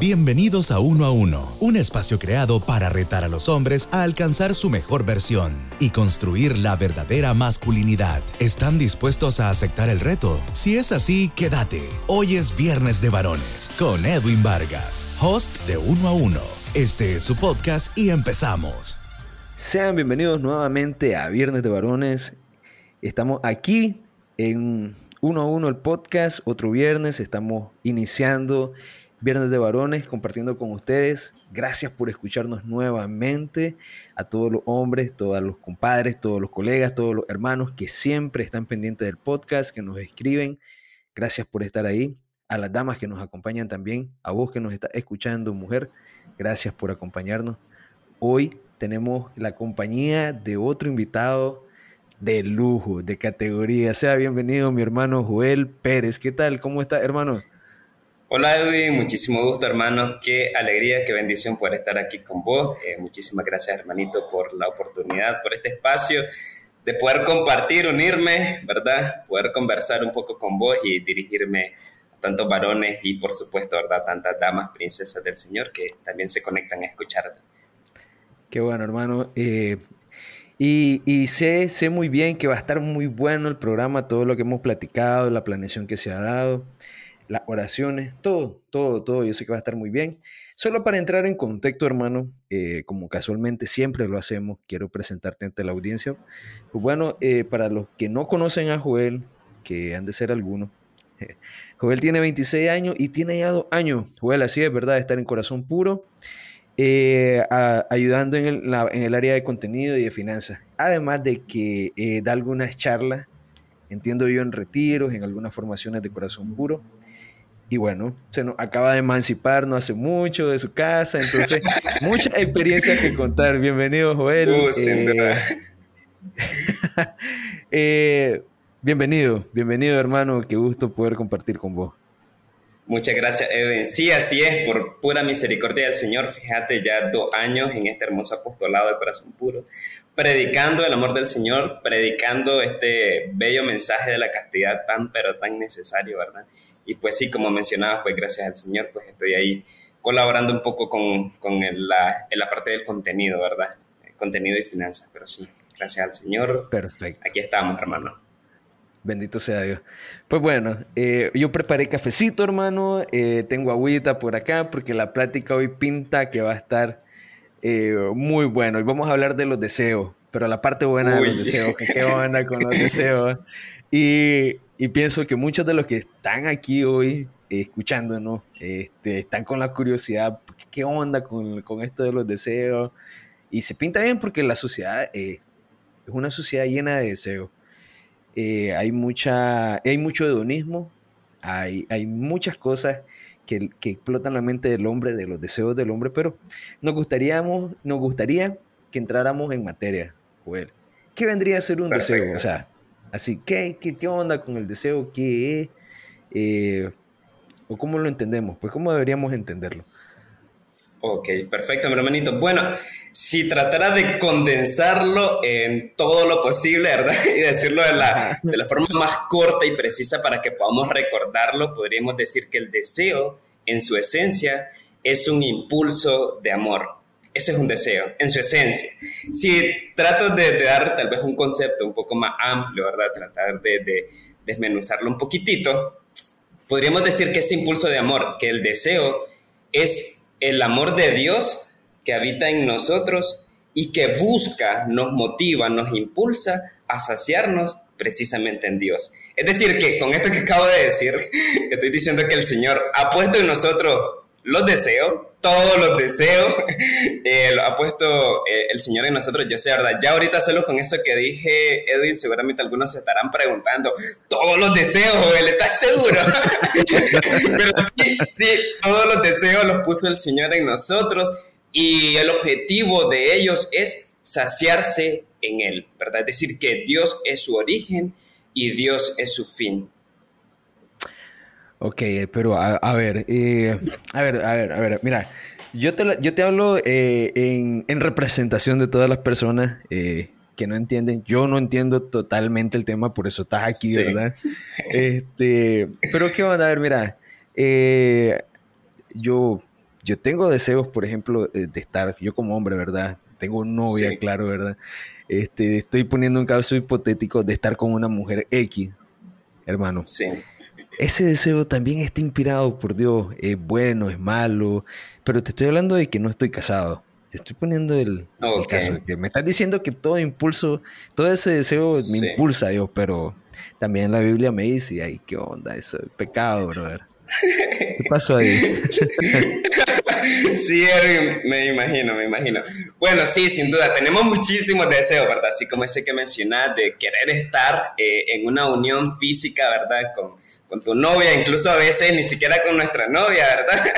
Bienvenidos a Uno a Uno, un espacio creado para retar a los hombres a alcanzar su mejor versión y construir la verdadera masculinidad. ¿Están dispuestos a aceptar el reto? Si es así, quédate. Hoy es Viernes de Varones con Edwin Vargas, host de Uno a Uno. Este es su podcast y empezamos. Sean bienvenidos nuevamente a Viernes de Varones. Estamos aquí en Uno a Uno el podcast, otro viernes. Estamos iniciando Viernes de Varones, compartiendo con ustedes. Gracias por escucharnos nuevamente a todos los hombres, todos los compadres, todos los colegas, todos los hermanos que siempre están pendientes del podcast, que nos escriben. Gracias por estar ahí. A las damas que nos acompañan también, a vos que nos está escuchando, mujer, gracias por acompañarnos. Hoy tenemos la compañía de otro invitado de lujo, de categoría. Sea bienvenido mi hermano Joel Pérez. ¿Qué tal? ¿Cómo está, hermano? Hola Edwin, muchísimo gusto hermano, qué alegría, qué bendición poder estar aquí con vos. Eh, muchísimas gracias hermanito por la oportunidad, por este espacio de poder compartir, unirme, ¿verdad? Poder conversar un poco con vos y dirigirme a tantos varones y por supuesto, ¿verdad? Tantas damas, princesas del Señor que también se conectan a escucharte. Qué bueno hermano. Eh, y, y sé, sé muy bien que va a estar muy bueno el programa, todo lo que hemos platicado, la planeación que se ha dado las oraciones, todo, todo, todo. Yo sé que va a estar muy bien. Solo para entrar en contexto, hermano, eh, como casualmente siempre lo hacemos, quiero presentarte ante la audiencia. Pues bueno, eh, para los que no conocen a Joel, que han de ser algunos, Joel tiene 26 años y tiene ya dos años. Joel, así es verdad, estar en corazón puro, eh, ayudando en el, en el, área de contenido y de finanzas. Además de que da algunas charlas, entiendo yo, en retiros, en algunas formaciones de corazón puro. Y bueno, se nos acaba de emancipar no hace mucho de su casa, entonces muchas experiencias que contar. Bienvenido, Joel. Uh, eh, eh, bienvenido, bienvenido hermano, qué gusto poder compartir con vos. Muchas gracias, Edwin. Sí, así es, por pura misericordia del Señor. Fíjate, ya dos años en este hermoso apostolado de corazón puro, predicando el amor del Señor, predicando este bello mensaje de la castidad tan, pero tan necesario, ¿verdad? Y pues sí, como mencionabas, pues gracias al Señor, pues estoy ahí colaborando un poco con, con la, en la parte del contenido, ¿verdad? contenido y finanzas, pero sí, gracias al Señor. Perfecto. Aquí estamos, hermano. Bendito sea Dios. Pues bueno, eh, yo preparé cafecito, hermano. Eh, tengo agüita por acá porque la plática hoy pinta que va a estar eh, muy bueno. Y vamos a hablar de los deseos, pero la parte buena de los deseos, que qué onda con los deseos. Y, y, pienso que muchos de los que están aquí hoy escuchándonos este, están con la curiosidad, ¿qué onda con, con, esto de los deseos? Y se pinta bien porque la sociedad es una sociedad llena de deseos. Eh, hay, mucha, hay mucho hedonismo, hay, hay muchas cosas que, que, explotan la mente del hombre, de los deseos del hombre, pero nos, gustaríamos, nos gustaría que entráramos en materia, Joel. ¿Qué vendría a ser un deseo? O sea, así, ¿qué, qué, qué onda con el deseo? ¿Qué es? Eh, ¿O cómo lo entendemos? Pues, ¿cómo deberíamos entenderlo? Ok, perfecto, mi hermanito. Bueno, si tratara de condensarlo en todo lo posible, ¿verdad? Y decirlo de la, de la forma más corta y precisa para que podamos recordarlo, podríamos decir que el deseo, en su esencia, es un impulso de amor. Ese es un deseo, en su esencia. Si trato de, dar tal vez un concepto un poco más amplio, ¿verdad? Tratar de, de desmenuzarlo un poquitito, podríamos decir que ese impulso de amor, que el deseo es el amor de Dios que habita en nosotros y que busca, nos motiva, nos impulsa a saciarnos precisamente en Dios. Es decir, que con esto que acabo de decir, estoy diciendo que el Señor ha puesto en nosotros los deseos, todos los deseos, eh, ha puesto eh, el Señor en nosotros, yo sé, ¿verdad? Ya ahorita solo con eso que dije, Edwin, seguramente algunos se estarán preguntando, todos los deseos, Joel, ¿estás seguro? Pero sí, sí, todos los deseos los puso el Señor en nosotros y el objetivo de ellos es saciarse en Él, ¿verdad? Es decir, que Dios es su origen y Dios es su fin. Ok, pero a, ver, eh, a ver, a ver, a ver, mira, yo te, yo te hablo eh, en, representación de todas las personas eh, que no entienden. Yo no entiendo totalmente el tema, por eso estás aquí, ¿verdad? Este, pero qué van a ver, mira, yo yo tengo deseos, por ejemplo, eh, de estar, yo como hombre, ¿verdad? Tengo novia, claro, ¿verdad? Este, estoy poniendo un caso hipotético de estar con una mujer X, hermano. Sí. Ese deseo también está inspirado por Dios. Es bueno, es malo. Pero te estoy hablando de que no estoy casado. Te estoy poniendo el, caso. Que me estás diciendo que todo impulso, todo ese deseo me impulsa yo, pero también la Biblia me dice, ay, qué onda, eso es pecado, brother. ¿Qué pasó ahí? sí, me imagino, me imagino. Bueno, sí, sin duda, tenemos muchísimos deseos, ¿verdad? Así como ese que mencionas de querer estar eh, en una unión física, ¿verdad? Con, con tu novia, incluso a veces ni siquiera con nuestra novia, ¿verdad?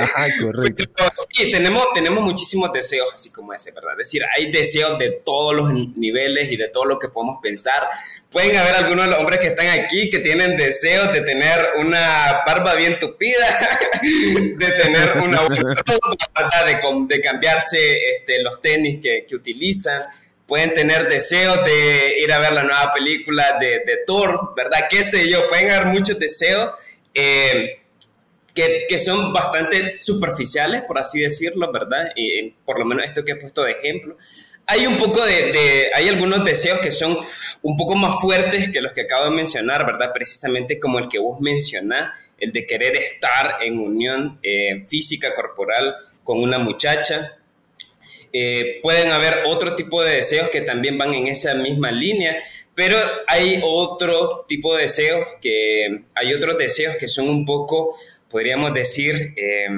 Ajá, correcto. sí, tenemos, tenemos muchísimos deseos así como ese, ¿verdad? Es decir, hay deseos de todos los niveles y de todo lo que podemos pensar. Pueden haber algunos de los hombres que están aquí que tienen deseos de tener una barba bien tupida, de tener una de, de cambiarse este, los tenis que, que utilizan pueden tener deseos de ir a ver la nueva película de, de Thor, ¿verdad? ¿Qué sé yo? Pueden haber muchos deseos eh, que, que, son bastante superficiales, por así decirlo, ¿verdad? Y, por lo menos esto que he puesto de ejemplo. Hay un poco de, de, hay algunos deseos que son un poco más fuertes que los que acabo de mencionar, ¿verdad? Precisamente como el que vos mencionás, el de querer estar en unión eh, física, corporal con una muchacha, eh, pueden haber otro tipo de deseos que también van en esa misma línea, pero hay otro tipo de deseos que hay otros deseos que son un poco, podríamos decir, eh,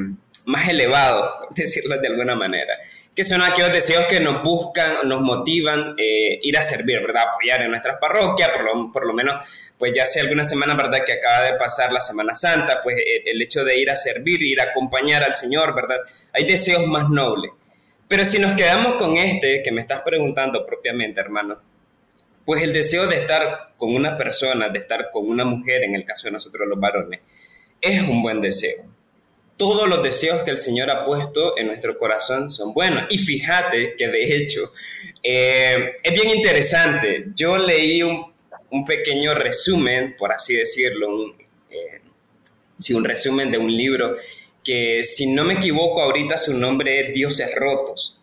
más elevados, decirlo de alguna manera, que son aquellos deseos que nos buscan, nos motivan eh, ir a servir, ¿verdad? Apoyar en nuestras parroquias, por lo, por lo menos, pues ya hace algunas semanas, ¿verdad? Que acaba de pasar la Semana Santa, pues el hecho de ir a servir, ir a acompañar al Señor, ¿verdad? Hay deseos más nobles. Pero si nos quedamos con este que me estás preguntando propiamente, hermano, pues el deseo de estar con una persona, de estar con una mujer, en el caso de nosotros los varones, es un buen deseo. Todos los deseos que el Señor ha puesto en nuestro corazón son buenos. Y fíjate que de hecho eh, es bien interesante. Yo leí un, pequeño resumen, por así decirlo, un, eh, un resumen de un libro que si no me equivoco ahorita su nombre es Dioses Rotos.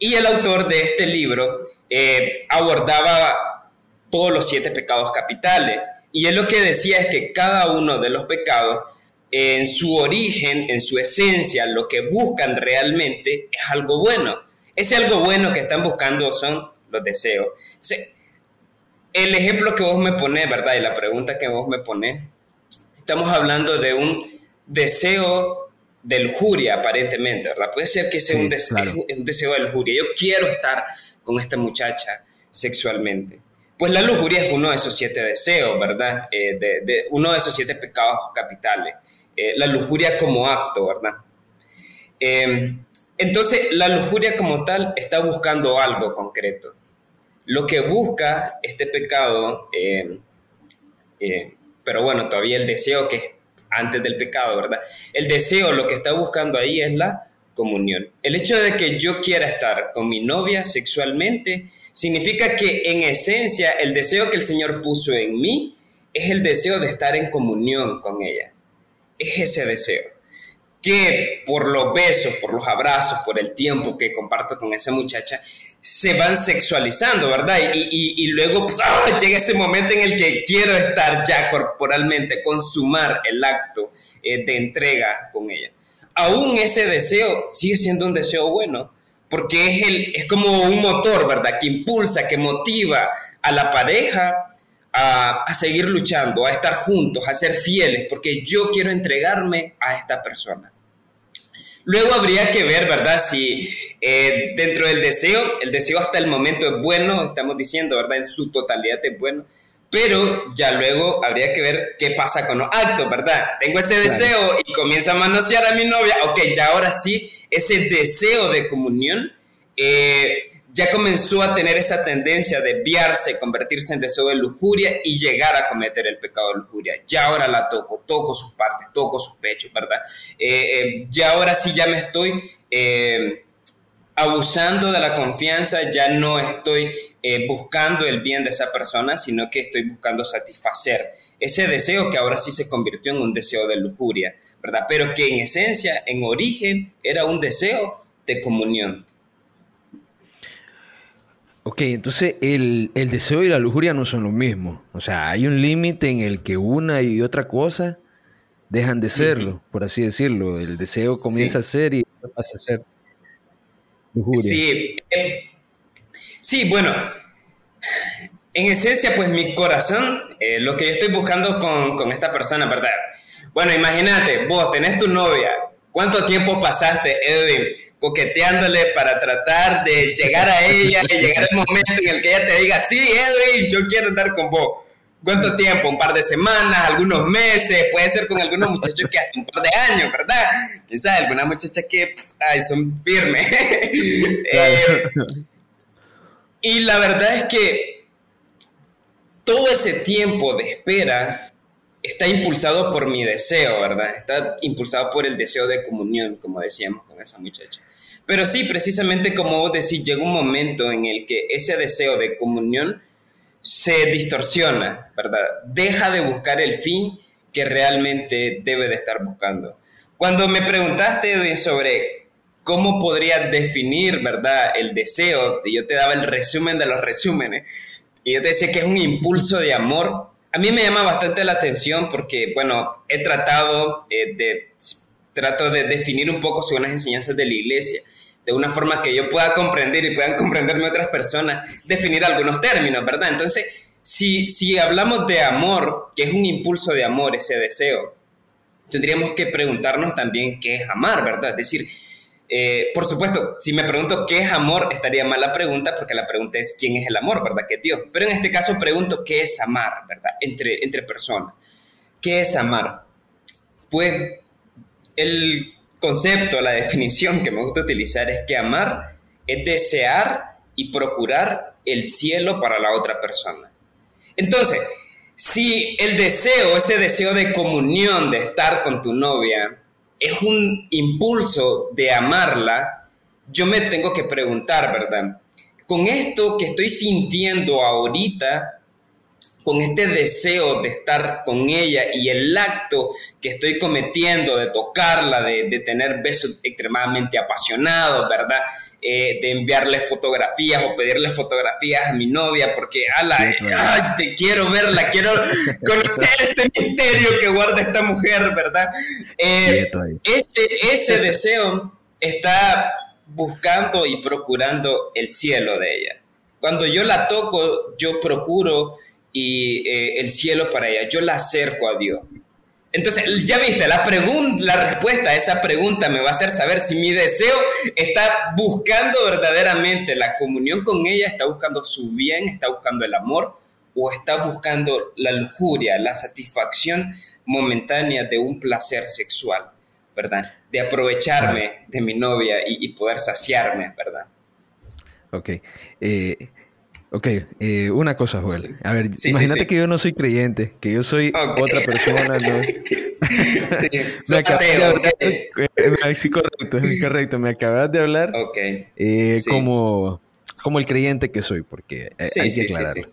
Y el autor de este libro eh, abordaba todos los siete pecados capitales. Y él lo que decía es que cada uno de los pecados, en su origen, en su esencia, lo que buscan realmente es algo bueno. Ese algo bueno que están buscando son los deseos. el ejemplo que vos me pones, ¿verdad? Y la pregunta que vos me pones, estamos hablando de un deseo de lujuria, aparentemente, ¿verdad? Puede ser que sea un, deseo, un deseo de lujuria. Yo quiero estar con esta muchacha sexualmente. Pues la lujuria es uno de esos siete deseos, ¿verdad? Eh, de, uno de esos siete pecados capitales. Eh, la lujuria como acto, ¿verdad? Em, entonces, la lujuria como tal está buscando algo concreto. Lo que busca este pecado, em, eh, pero bueno, todavía el deseo que antes del pecado, ¿verdad? El deseo, lo que está buscando ahí es la comunión. El hecho de que yo quiera estar con mi novia sexualmente significa que en esencia el deseo que el Señor puso en mí es el deseo de estar en comunión con ella. Es ese deseo. Que por los besos, por los abrazos, por el tiempo que comparto con esa muchacha, se van sexualizando, ¿verdad? Y, luego llega ese momento en el que quiero estar ya corporalmente, consumar el acto eh, de entrega con ella. Aún ese deseo sigue siendo un deseo bueno, porque es, el, es como un motor, ¿verdad? Que impulsa, que motiva a la pareja a seguir luchando, a estar juntos, a ser fieles, porque yo quiero entregarme a esta persona. Luego habría que ver, ¿verdad? Si eh, dentro del deseo, el deseo hasta el momento es bueno, estamos diciendo, ¿verdad? En su totalidad es bueno, pero ya luego habría que ver qué pasa con los actos, ¿verdad? Tengo ese deseo y comienzo a manosear a mi novia, ok, ya ahora sí, ese deseo de comunión. Eh, ya comenzó a tener esa tendencia de desviarse, convertirse en deseo de lujuria y llegar a cometer el pecado de lujuria. Ya ahora la toco, toco sus partes, toco sus pechos, ¿verdad? Eh, eh, ya ahora sí ya me estoy eh, abusando de la confianza, ya no estoy buscando el bien de esa persona, sino que estoy buscando satisfacer ese deseo que ahora sí se convirtió en un deseo de lujuria, ¿verdad? Pero que en esencia, en origen, era un deseo de comunión. Ok, entonces el, deseo y la lujuria no son lo mismo. O sea, hay un límite en el que una y otra cosa dejan de serlo, por así decirlo. El deseo comienza a ser y pasa a ser lujuria. Sí, eh, sí bueno, en esencia, pues mi corazón, eh, lo que yo estoy buscando con, con esta persona, ¿verdad? Bueno, imagínate, vos tenés tu novia, ¿Cuánto tiempo pasaste, Edwin, coqueteándole para tratar de llegar a ella y llegar el momento en el que ella te diga, sí, Edwin, yo quiero andar con vos? ¿Cuánto tiempo? ¿Un par de semanas? ¿Algunos meses? Puede ser con algunos muchachos que hasta un par de años, ¿verdad? Quizás algunas muchachas que ay, son firmes. Eh, y la verdad es que todo ese tiempo de espera está impulsado por mi deseo, ¿verdad? Está impulsado por el deseo de comunión, como decíamos con esa muchacha. Pero sí, precisamente como vos decís, llega un momento en el que ese deseo de comunión se distorsiona, ¿verdad? Deja de buscar el fin que realmente debe de estar buscando. Cuando me preguntaste sobre cómo podría definir, ¿verdad?, el deseo, y yo te daba el resumen de los resúmenes, y yo te decía que es un impulso de amor, a mí me llama bastante la atención porque, bueno, he tratado eh, de, trato de definir un poco según las enseñanzas de la iglesia, de una forma que yo pueda comprender y puedan comprenderme otras personas, definir algunos términos, ¿verdad? Entonces, si, si hablamos de amor, que es un impulso de amor, ese deseo, tendríamos que preguntarnos también qué es amar, ¿verdad? Es decir, eh, por supuesto, si me pregunto qué es amor, estaría mal la pregunta porque la pregunta es quién es el amor, ¿verdad? ¿Qué Dios? Pero en este caso pregunto qué es amar, ¿verdad? Entre, entre personas. ¿Qué es amar? Pues el concepto, la definición que me gusta utilizar es que amar es desear y procurar el cielo para la otra persona. Entonces, si el deseo, ese deseo de comunión, de estar con tu novia, es un impulso de amarla, yo me tengo que preguntar, ¿verdad? Con esto que estoy sintiendo ahorita, con este deseo de estar con ella y el acto que estoy cometiendo de tocarla, de, tener besos extremadamente apasionados, ¿verdad? Eh, de enviarle fotografías o pedirle fotografías a mi novia porque, ala, ay, te quiero verla, quiero conocer ese misterio que guarda esta mujer, ¿verdad? Eh, ese, ese deseo está buscando y procurando el cielo de ella. Cuando yo la toco, yo procuro y eh, el cielo para ella. Yo la acerco a Dios. Entonces, ya viste, la, la respuesta a esa pregunta me va a hacer saber si mi deseo está buscando verdaderamente la comunión con ella, está buscando su bien, está buscando el amor o está buscando la lujuria, la satisfacción momentánea de un placer sexual, ¿verdad? De aprovecharme de mi novia y, poder saciarme, ¿verdad? Ok. Eh, Ok, eh, una cosa, Joel. A ver, imagínate que yo no soy creyente, que yo soy otra persona, ¿no? sí, me acabas de hablar, eh, sí, correcto, correcto. Me acabas de hablar eh, como, como el creyente que soy, porque hay que aclararlo.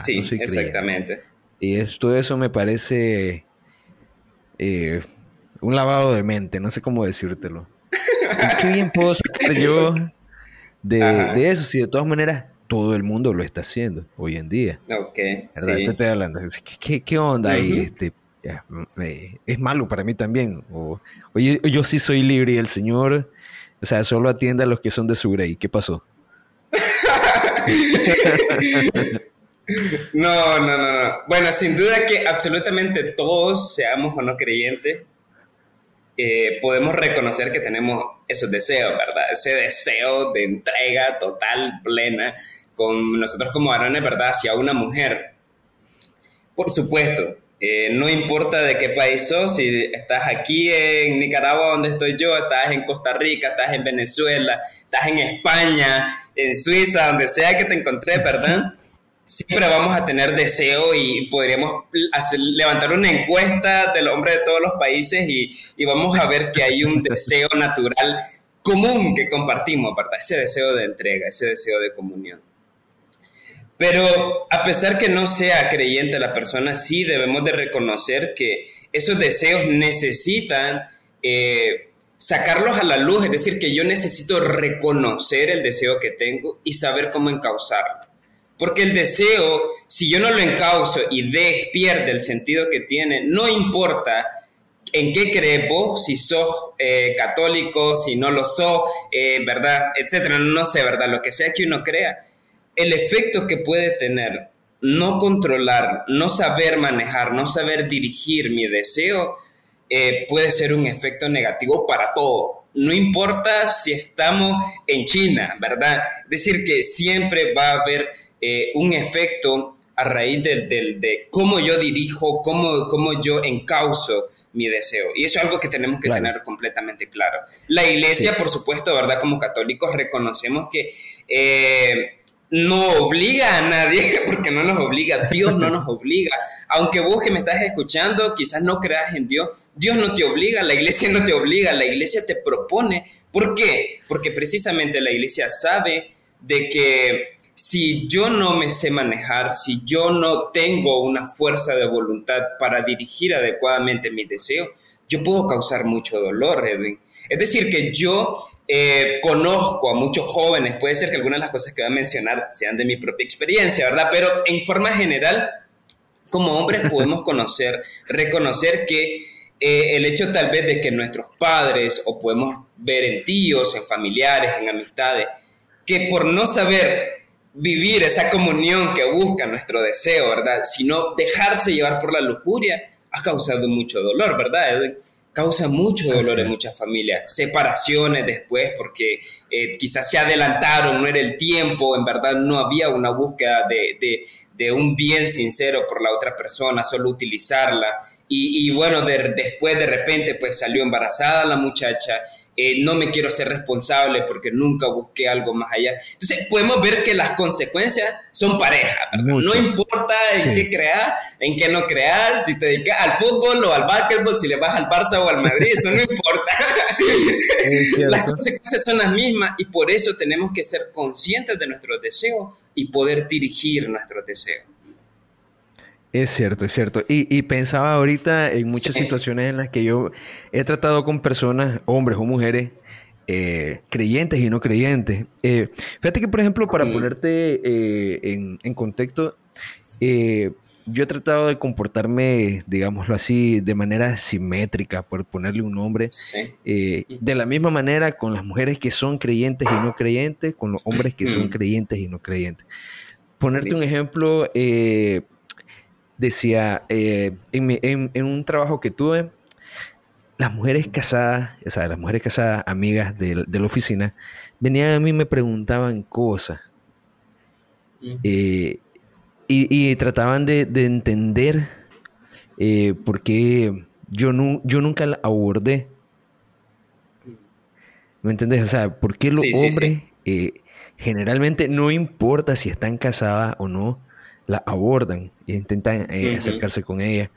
Sí, no soy exactamente. Y todo eso me parece un lavado de mente, no sé cómo decírtelo. ¿Qué bien puedo sacar yo de, de eso? Si de todas maneras todo el mundo lo está haciendo hoy en día. Ok. ¿verdad? Te estoy hablando. ¿Qué, qué onda ahí? Este, es malo para mí también. O, oye, yo sí soy libre y el Señor, o sea, solo atiende a los que son de su grey. ¿Qué pasó? no, no, no, no. Bueno, sin duda que absolutamente todos, seamos o no creyentes, eh, podemos reconocer que tenemos esos deseos, ¿verdad? Ese deseo de entrega total, plena, con nosotros como varones, ¿verdad? Hacia una mujer. Por supuesto, eh, no importa de qué país sos, si estás aquí en Nicaragua donde estoy yo, estás en Costa Rica, estás en Venezuela, estás en España, en Suiza, donde sea que te encontré, ¿verdad? siempre vamos a tener deseo y podríamos levantar una encuesta del hombre de todos los países y, y, vamos a ver que hay un deseo natural común que compartimos, ¿verdad? Ese deseo de entrega, ese deseo de comunión. Pero a pesar que no sea creyente la persona, sí debemos de reconocer que esos deseos necesitan eh, sacarlos a la luz, es decir, que yo necesito reconocer el deseo que tengo y saber cómo encauzarlo. Porque el deseo, si yo no lo encauzo y de, pierde el sentido que tiene, no importa en qué crees vos, si sos eh, católico, si no lo sos, eh, ¿verdad? Etcétera, no sé, ¿verdad? Lo que sea que uno crea, el efecto que puede tener no controlar, no saber manejar, no saber dirigir mi deseo, eh, puede ser un efecto negativo para todo. No importa si estamos en China, ¿verdad? Decir, que siempre va a haber un efecto a raíz de cómo yo dirijo, cómo, cómo yo encauzo mi deseo. Y eso es algo que tenemos que tener completamente claro. La iglesia, por supuesto, ¿verdad? Como católicos reconocemos que eh, no obliga a nadie, porque no nos obliga, Dios no nos obliga. Aunque vos que me estás escuchando, quizás no creas en Dios, Dios no te obliga, la iglesia no te obliga, la iglesia te propone. ¿Por qué? Porque precisamente la iglesia sabe de que si yo no me sé manejar, si yo no tengo una fuerza de voluntad para dirigir adecuadamente mi deseo, yo puedo causar mucho dolor, Edwin. Es decir, que yo eh, conozco a muchos jóvenes, puede ser que algunas de las cosas que voy a mencionar sean de mi propia experiencia, ¿verdad? Pero en forma general, como hombres podemos conocer, reconocer que eh, el hecho tal vez de que nuestros padres, o podemos ver en tíos, en familiares, en amistades, que por no saber vivir esa comunión que busca nuestro deseo, ¿verdad? Sino dejarse llevar por la lujuria ha causado mucho dolor, ¿verdad, Causa mucho dolor en muchas familias, separaciones después porque eh, quizás se adelantaron, no era el tiempo, en verdad no había una búsqueda de, un bien sincero por la otra persona, solo utilizarla. Y, bueno, después de repente pues salió embarazada la muchacha eh, no me quiero ser responsable porque nunca busqué algo más allá. Entonces podemos ver que las consecuencias son parejas, No importa en qué creas, en qué no creas, si te dedicas al fútbol o al básquetbol, si le vas al Barça o al Madrid, eso no importa. las consecuencias son las mismas y por eso tenemos que ser conscientes de nuestros deseos y poder dirigir nuestros deseos. Es cierto, es cierto. Y, pensaba ahorita en muchas situaciones en las que yo he tratado con personas, hombres o mujeres, eh, creyentes y no creyentes. Eh, fíjate que, por ejemplo, para ponerte eh, en, contexto, yo he tratado de comportarme, digámoslo así, de manera simétrica, por ponerle un nombre. de la misma manera con las mujeres que son creyentes y no creyentes, con los hombres que son creyentes y no creyentes. Ponerte un ejemplo, decía, eh, en, un trabajo que tuve, las mujeres casadas, o sea, las mujeres casadas, amigas de, la oficina, venían a mí y me preguntaban cosas. Eh, y, trataban de, entender eh, por qué yo, no, yo nunca la abordé. ¿Me entendés? O sea, ¿por qué los hombres generalmente no importa si están casadas o no, la abordan e intentan eh, acercarse con ella.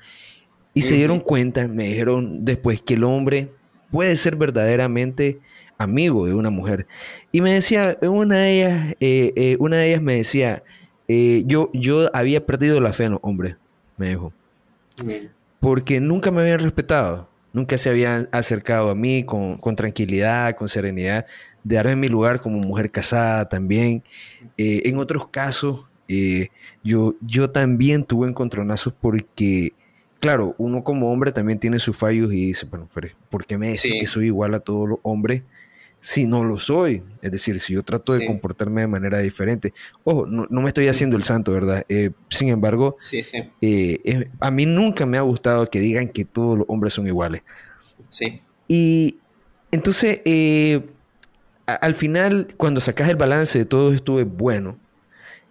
Y se dieron cuenta, me dijeron después, que el hombre puede ser verdaderamente amigo de una mujer. Y me decía, una de ellas, eh, eh, una de ellas me decía, yo, yo había perdido la fe en los hombres, me dijo. Porque nunca me habían respetado, nunca se habían acercado a mí con, con tranquilidad, con serenidad, de darme mi lugar como mujer casada también. en otros casos, eh, yo, yo también tuve encontronazos porque, claro, uno como hombre también tiene sus fallos y dice, bueno, ¿por qué me decís que soy igual a todos los hombres si no lo soy? Es decir, si yo trato de comportarme de manera diferente. Ojo, no, me estoy haciendo el santo, ¿verdad? Eh, sin embargo, eh, a mí nunca me ha gustado que digan que todos los hombres son iguales. Sí. Y entonces, al final, cuando sacas el balance de todo esto, es bueno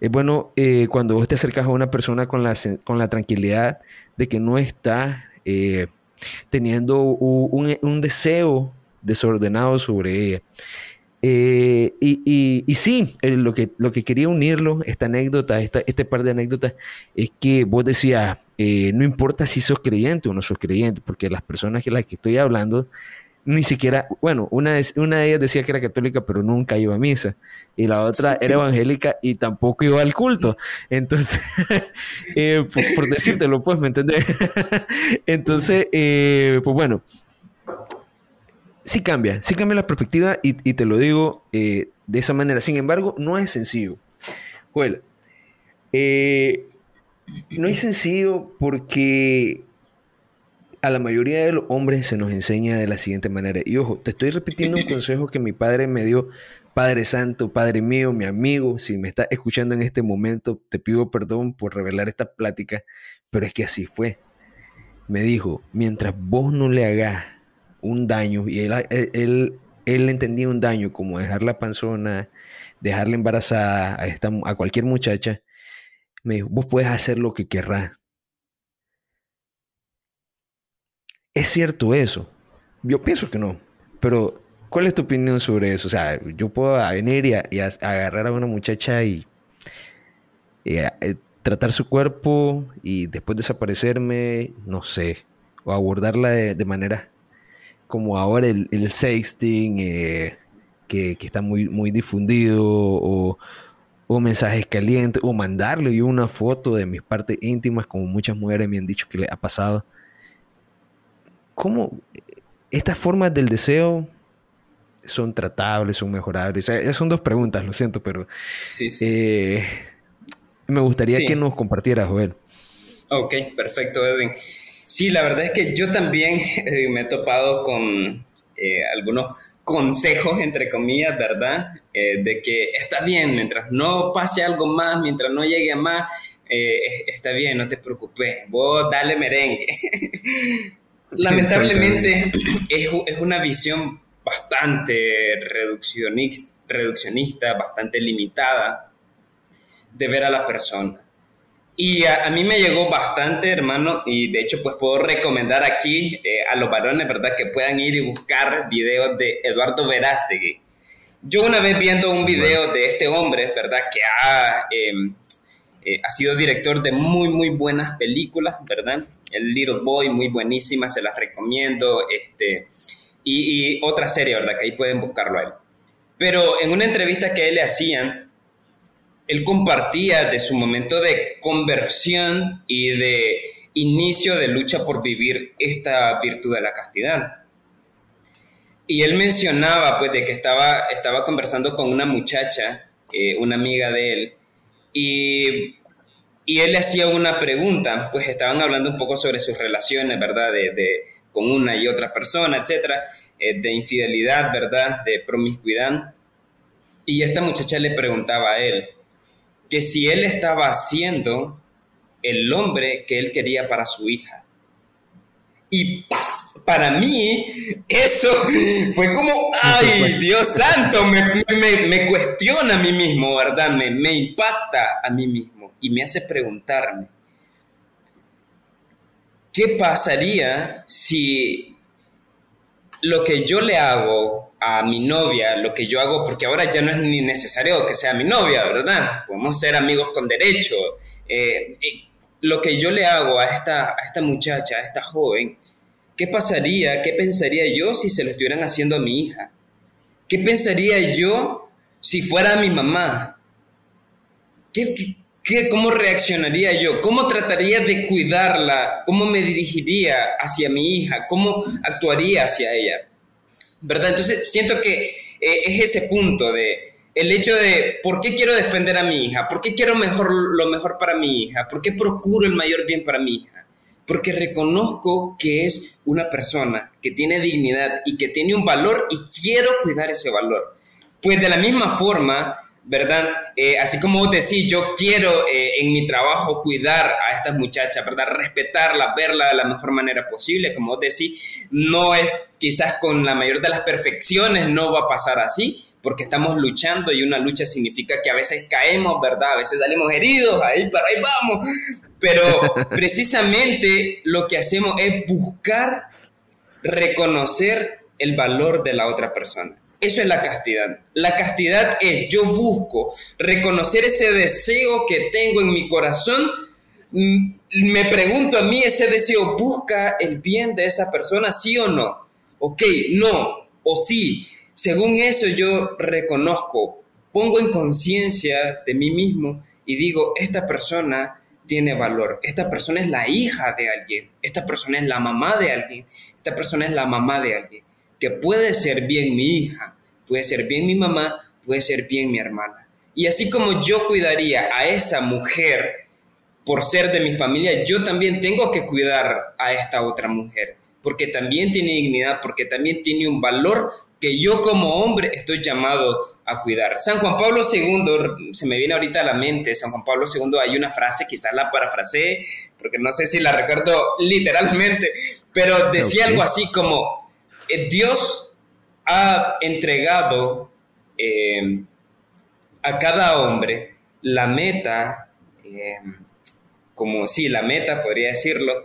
es bueno eh, cuando vos te acercas a una persona con la, con la tranquilidad de que no está eh, teniendo un, deseo desordenado sobre ella. Eh, y, y, sí, lo, que, lo que quería unirlo, esta anécdota, esta, este par de anécdotas, es que vos decías, no importa si sos creyente o no sos creyente, porque las personas que las que estoy hablando ni siquiera, bueno, una de, una de ellas decía que era católica, pero nunca iba a misa. Y la otra era evangélica y tampoco iba al culto. Entonces, eh, por, decírtelo, pues, ¿me entendés? Entonces, eh, pues bueno, sí cambia, sí cambia la perspectiva y, te lo digo eh, de esa manera. Sin embargo, no es sencillo. Joel, no es sencillo porque a la mayoría de los hombres se nos enseña de la siguiente manera. Y ojo, te estoy repitiendo un consejo que mi padre me dio. Padre Santo, Padre mío, mi amigo, si me estás escuchando en este momento, te pido perdón por revelar esta plática, pero es que así fue. Me dijo, mientras vos no le hagas un daño, y él, él, él entendía un daño como dejar la panzona, dejarla embarazada a, esta, a cualquier muchacha, me dijo, vos puedes hacer lo que querrás, ¿Es cierto eso? Yo pienso que no, pero ¿cuál es tu opinión sobre eso? O sea, yo puedo venir y, agarrar a una muchacha y, eh, tratar su cuerpo y después desaparecerme, no sé, o abordarla de, manera como ahora el, el sexting, eh, que, está muy, muy difundido, o, o mensajes calientes, o mandarle una foto de mis partes íntimas, como muchas mujeres me han dicho que le ha pasado. ¿Cómo estas formas del deseo son tratables, son mejorables? son dos preguntas, lo siento, pero sí, eh, me gustaría que nos compartieras, Joel. Ok, perfecto, Edwin. Sí, la verdad es que yo también eh, me he topado con eh, algunos consejos, entre comillas, ¿verdad? de que está bien, mientras no pase algo más, mientras no llegue a más, está bien, no te preocupes, vos dale merengue. Lamentablemente es, es, una visión bastante reduccionista, reduccionista, bastante limitada de ver a la persona. Y a, mí me llegó bastante, hermano, y de hecho pues puedo recomendar aquí eh, a los varones, ¿verdad? Que puedan ir y buscar videos de Eduardo Verástegui. Yo una vez viendo un video de este hombre, ¿verdad? Que ha, em, eh, ha sido director de muy, muy buenas películas, ¿verdad? El Little Boy, muy buenísima, se las recomiendo. Este, y, otra serie, ¿verdad? Que ahí pueden buscarlo a él. Pero en una entrevista que él le hacían, él compartía de su momento de conversión y de inicio de lucha por vivir esta virtud de la castidad. Y él mencionaba, pues, de que estaba, estaba conversando con una muchacha, eh, una amiga de él, y y él le hacía una pregunta, pues estaban hablando un poco sobre sus relaciones, ¿verdad? De, con una y otra persona, etcétera, eh, de infidelidad, ¿verdad? De promiscuidad. Y esta muchacha le preguntaba a él que si él estaba haciendo el hombre que él quería para su hija. Y para mí, eso fue como, ay, Dios santo, me, me, cuestiona a mí mismo, ¿verdad? Me, me impacta a mí mismo y me hace preguntarme, ¿qué pasaría si lo que yo le hago a mi novia, lo que yo hago, porque ahora ya no es ni necesario que sea mi novia, ¿verdad? Podemos ser amigos con derecho. Eh, lo que yo le hago a esta, a esta muchacha, a esta joven, ¿qué pasaría, qué pensaría yo si se lo estuvieran haciendo a mi hija? ¿Qué pensaría yo si fuera mi mamá? ¿Qué, qué ¿Cómo reaccionaría yo? ¿Cómo trataría de cuidarla? ¿Cómo me dirigiría hacia mi hija? ¿Cómo actuaría hacia ella? ¿Verdad? Entonces siento que eh, es ese punto de el hecho de por qué quiero defender a mi hija, por qué quiero mejor, lo mejor para mi hija, por qué procuro el mayor bien para mi hija. Porque reconozco que es una persona que tiene dignidad y que tiene un valor y quiero cuidar ese valor. Pues de la misma forma, ¿verdad? Eh, así como vos decís, yo quiero eh, en mi trabajo cuidar a estas muchachas, ¿verdad? Respetarla, verla de la mejor manera posible, como vos decís, no es quizás con la mayor de las perfecciones, no va a pasar así, porque estamos luchando y una lucha significa que a veces caemos, ¿verdad? A veces salimos heridos, ahí para ahí vamos, pero precisamente lo que hacemos es buscar reconocer el valor de la otra persona. Eso es la castidad. La castidad es yo busco reconocer ese deseo que tengo en mi corazón. Mm, me pregunto a mí, ¿ese deseo busca el bien de esa persona, sí o no? ok, no, o sí. Según eso yo reconozco, pongo en conciencia de mí mismo y digo, esta persona tiene valor, esta persona es la hija de alguien, esta persona es la mamá de alguien, esta persona es la mamá de alguien, que puede ser bien mi hija, puede ser bien mi mamá, puede ser bien mi hermana. Y así como yo cuidaría a esa mujer por ser de mi familia, yo también tengo que cuidar a esta otra mujer, porque también tiene dignidad, porque también tiene un valor que yo como hombre estoy llamado a cuidar. San Juan Pablo II, se me viene ahorita a la mente, San Juan Pablo II, hay una frase, quizás la parafraseé, porque no sé si la recuerdo literalmente, pero decía algo así como, eh, Dios ha entregado eh, a cada hombre la meta, eh, como sí, la meta, podría decirlo,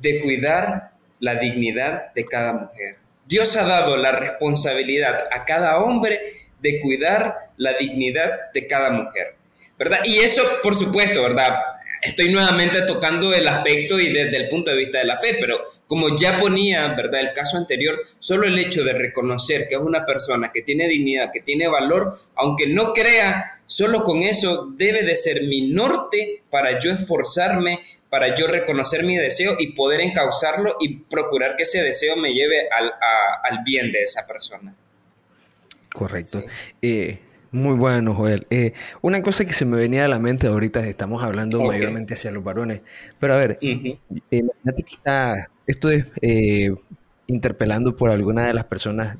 de cuidar la dignidad de cada mujer. Dios ha dado la responsabilidad a cada hombre de cuidar la dignidad de cada mujer, ¿verdad? Y eso, por supuesto, ¿verdad? Estoy nuevamente tocando el aspecto y desde el punto de vista de la fe, pero como ya ponía, ¿verdad? El caso anterior, solo el hecho de reconocer que es una persona que tiene dignidad, que tiene valor, aunque no crea, solo con eso debe de ser mi norte para yo esforzarme para yo reconocer mi deseo y poder encauzarlo y procurar que ese deseo me lleve al, bien de esa persona. Correcto. Eh, muy bueno, Joel. Eh, una cosa que se me venía a la mente ahorita, estamos hablando mayormente hacia los varones, pero a ver, uh esto es interpelando por alguna de las personas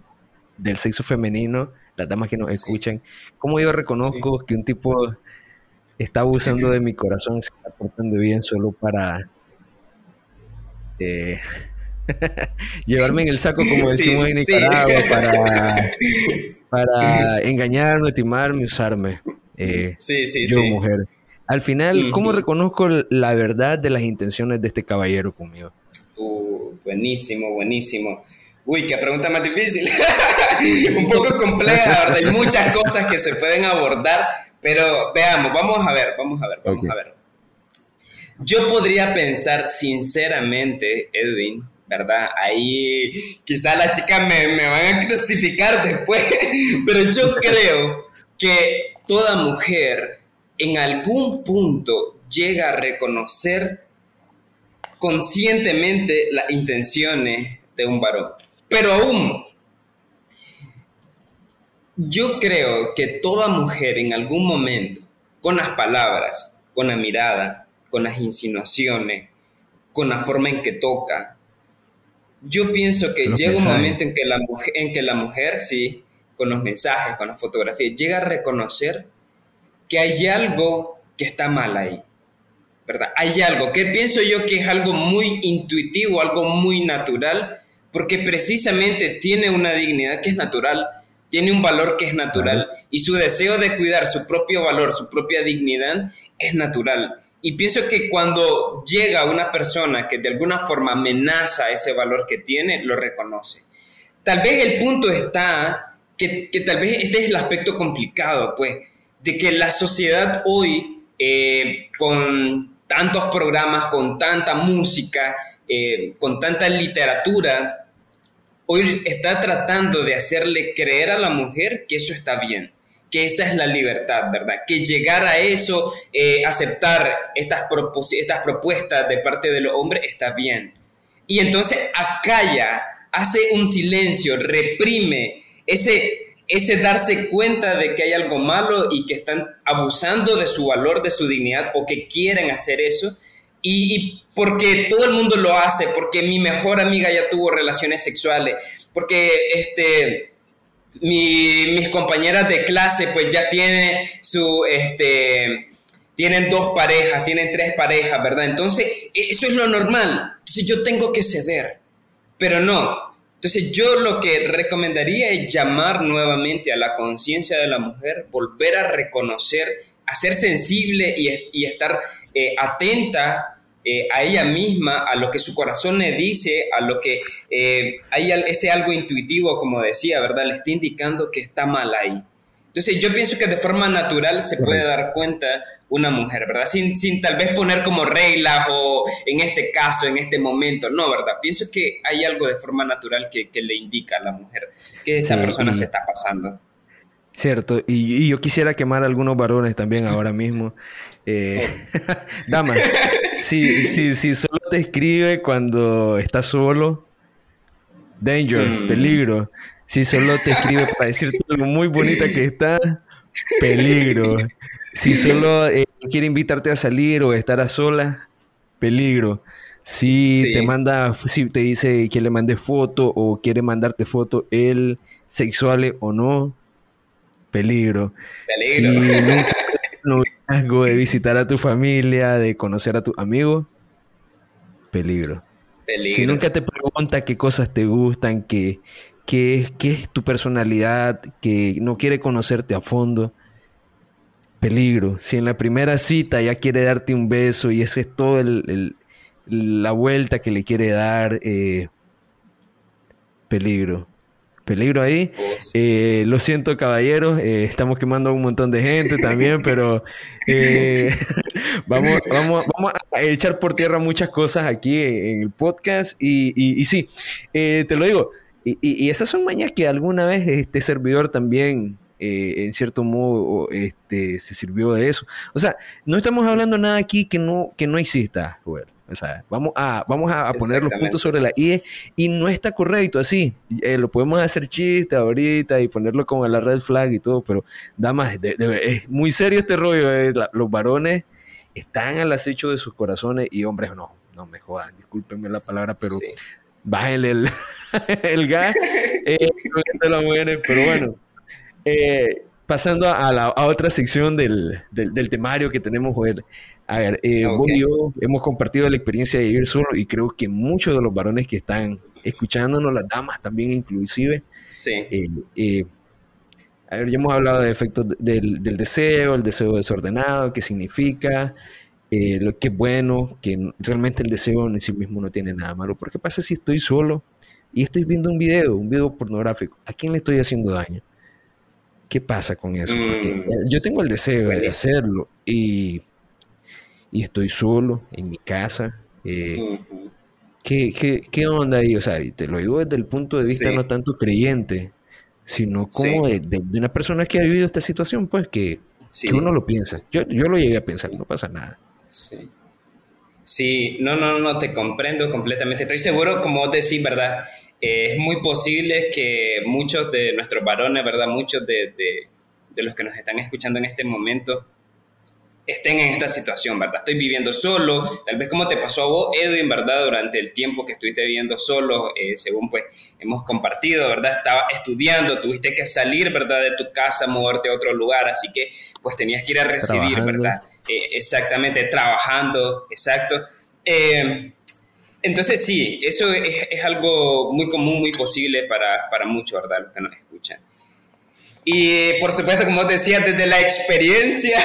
del sexo femenino, las damas que nos escuchan, ¿cómo yo reconozco que un tipo está abusando de mi corazón, se está portando bien solo para eh, llevarme en el saco, como decimos en Nicaragua, para, para engañarme, timarme, usarme. Eh, yo, mujer. Al final, ¿cómo reconozco la verdad de las intenciones de este caballero conmigo? Uh, buenísimo, buenísimo. Uy, qué pregunta más difícil. Un poco compleja, Hay muchas cosas que se pueden abordar pero veamos, vamos a ver, vamos a ver, vamos a ver. Yo podría pensar sinceramente, Edwin, ¿verdad? Ahí quizá las chicas me, me van a crucificar después, pero yo creo que toda mujer en algún punto llega a reconocer conscientemente las intenciones de un varón. Pero aún yo creo que toda mujer en algún momento, con las palabras, con la mirada, con las insinuaciones, con la forma en que toca, yo pienso que llega un momento en que, la mujer, en que la mujer, sí, con los mensajes, con las fotografías, llega a reconocer que hay algo que está mal ahí. ¿Verdad? Hay algo que pienso yo que es algo muy intuitivo, algo muy natural, porque precisamente tiene una dignidad que es natural tiene un valor que es natural y su deseo de cuidar su propio valor, su propia dignidad es natural. Y pienso que cuando llega una persona que de alguna forma amenaza ese valor que tiene, lo reconoce. Tal vez el punto está que, tal vez este es el aspecto complicado, pues, de que la sociedad hoy, eh, con tantos programas, con tanta música, eh, con tanta literatura, hoy está tratando de hacerle creer a la mujer que eso está bien, que esa es la libertad, ¿verdad? Que llegar a eso, eh, aceptar estas, estas propuestas de parte de los hombres está bien. Y entonces acalla, hace un silencio, reprime ese, ese darse cuenta de que hay algo malo y que están abusando de su valor, de su dignidad o que quieren hacer eso y, porque todo el mundo lo hace, porque mi mejor amiga ya tuvo relaciones sexuales, porque este, mis compañeras de clase pues ya tienen su, este, tienen dos parejas, tienen tres parejas, ¿verdad? Entonces, eso es lo normal. Entonces yo tengo que ceder, pero no. Entonces yo lo que recomendaría es llamar nuevamente a la conciencia de la mujer, volver a reconocer, a ser sensible y, y estar eh, atenta eh, a ella misma, a lo que su corazón le dice, a lo que eh, hay ese algo intuitivo, como decía, ¿verdad? Le está indicando que está mal ahí. Entonces yo pienso que de forma natural se puede dar cuenta una mujer, ¿verdad? Sin, sin tal vez poner como reglas o en este caso, en este momento, no, ¿verdad? Pienso que hay algo de forma natural que, que le indica a la mujer que esta persona se está pasando. Cierto, y, yo quisiera quemar a algunos varones también ahora mismo. Eh, dama, si, si, si solo te escribe cuando estás solo, danger, mm. peligro. Si solo te escribe para decirte algo muy bonita que está, peligro. Si solo eh, quiere invitarte a salir o estar a solas, peligro. Si te manda, si te dice que le mande foto o quiere mandarte foto, él, sexuales o no, peligro. Peligro. Si nunca de visitar a tu familia, de conocer a tu amigo, peligro. peligro. Si nunca te pregunta qué cosas te gustan, que qué, es tu personalidad, que no quiere conocerte a fondo. Peligro. Si en la primera cita ya quiere darte un beso y esa es toda la vuelta que le quiere dar, eh, peligro. Peligro ahí. Eh, lo siento, caballeros. Eh, estamos quemando a un montón de gente también, pero vamos, vamos, vamos a echar por tierra muchas cosas aquí en, el podcast. Y, y sí, te lo digo, y, esas son mañas que alguna vez este servidor también, eh, en cierto modo, este, se sirvió de eso. O sea, no estamos hablando nada aquí que no, que no exista, Joel. O sea, vamos a, vamos a poner los puntos sobre la I y no está correcto así. Eh, lo podemos hacer chiste ahorita y ponerlo como la red flag y todo, pero damas, es muy serio este rollo. Eh, los varones están al acecho de sus corazones y hombres no, no me jodan, discúlpenme la palabra, pero bájenle el, el gas eh, las mujeres, pero bueno. Eh, pasando a, la, a otra sección del, del, temario que tenemos, Joel. A ver, eh, vos y yo hemos compartido la experiencia de vivir solo y creo que muchos de los varones que están escuchándonos, las damas también inclusive, sí. Eh, a ver, ya hemos hablado de efectos del, del, deseo, el deseo desordenado, qué significa, eh, lo que es bueno, que realmente el deseo en sí mismo no tiene nada malo. Porque pasa si estoy solo y estoy viendo un video, un video pornográfico? ¿A quién le estoy haciendo daño? ¿Qué pasa con eso? Porque mm. eh, yo tengo el deseo de hacerlo y, y estoy solo en mi casa. Eh, ¿qué, qué, qué, onda ahí? O sea, te lo digo desde el punto de vista no tanto creyente, sino como de, de, una persona que ha vivido esta situación, pues que, que uno lo piensa. Yo, yo lo llegué a pensar, no pasa nada. Sí. Sí, no, no, no, te comprendo completamente. Estoy seguro, como decís, ¿verdad? Eh, es muy posible que muchos de nuestros varones, ¿verdad? Muchos de, de los que nos están escuchando en este momento, estén en esta situación, ¿verdad? Estoy viviendo solo, tal vez como te pasó a vos, Edwin, ¿verdad? Durante el tiempo que estuviste viviendo solo, eh, según pues hemos compartido, ¿verdad? Estaba estudiando, tuviste que salir, ¿verdad? De tu casa, moverte a otro lugar, así que pues tenías que ir a recibir, ¿verdad? Eh, exactamente, trabajando, exacto. Eh, entonces sí, eso es, es, algo muy común, muy posible para, para muchos, ¿verdad? Los que nos escuchan. Y por supuesto, como decía, desde la experiencia,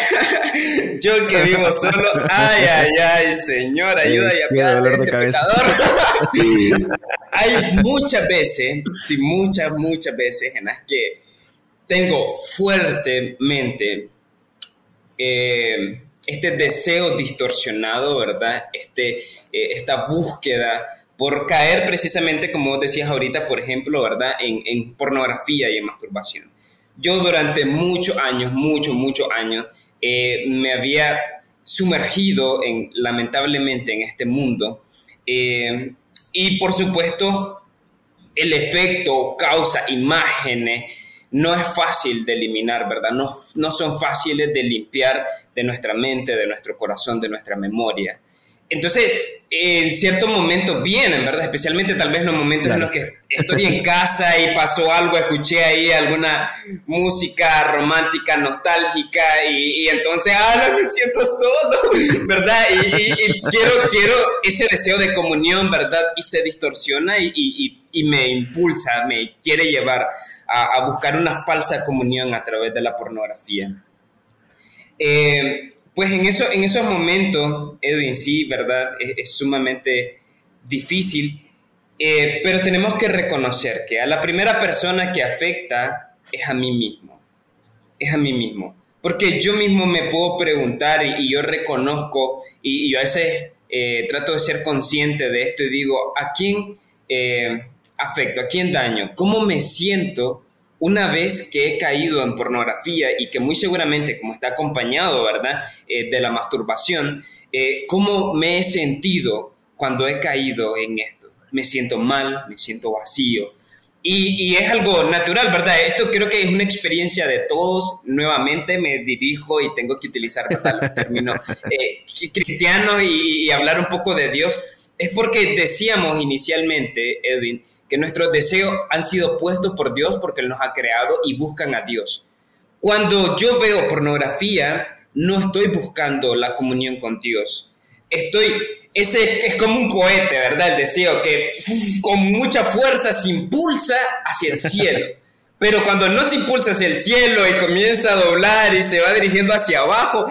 yo que vivo solo, ay, ay, ay, señor, ayuda y apiádate de este pecador. Hay muchas veces, sí, muchas, muchas veces en las que tengo fuertemente eh, este deseo distorsionado, ¿verdad? Este, eh, esta búsqueda por caer precisamente, como decías ahorita, por ejemplo, ¿verdad? En, en pornografía y en masturbación yo durante muchos años, muchos, muchos años, eh, me había sumergido en, lamentablemente en este mundo. Eh, y por supuesto, el efecto, causa, imágenes, no es fácil de eliminar, ¿verdad? No, no son fáciles de limpiar de nuestra mente, de nuestro corazón, de nuestra memoria. Entonces, en ciertos momentos vienen, ¿verdad? Especialmente tal vez en los momentos en los que estoy en casa y pasó algo, escuché ahí alguna música romántica, nostálgica y, entonces, ah, no me siento solo, ¿verdad? Y, quiero, quiero ese deseo de comunión, ¿verdad? Y se distorsiona y, me impulsa, me quiere llevar a, a buscar una falsa comunión a través de la pornografía. Eh, pues en, eso, en esos momentos, Edwin, sí, ¿verdad? Es, sumamente difícil, eh, pero tenemos que reconocer que a la primera persona que afecta es a mí mismo. es a mí mismo. Porque yo mismo me puedo preguntar y, yo reconozco y, yo a veces eh, trato de ser consciente de esto y digo, ¿a quién eh, afecto? ¿A quién daño? ¿Cómo me siento una vez que he caído en pornografía y que muy seguramente, como está acompañado, ¿verdad?, eh, de la masturbación, ¿cómo me he sentido cuando he caído en esto? Me siento mal, me siento vacío, y, es algo natural, ¿verdad? Esto creo que es una experiencia de todos. Nuevamente me dirijo y tengo que utilizar los términos eh, cristianos y, hablar un poco de Dios. Es porque decíamos inicialmente, Edwin, que nuestros deseos han sido puestos por Dios porque Él nos ha creado y buscan a Dios. Cuando yo veo pornografía, no estoy buscando la comunión con Dios. Estoy ese es como un cohete, ¿verdad? El deseo que con mucha fuerza se impulsa hacia el cielo. Pero cuando no se impulsa hacia el cielo y comienza a doblar y se va dirigiendo hacia abajo,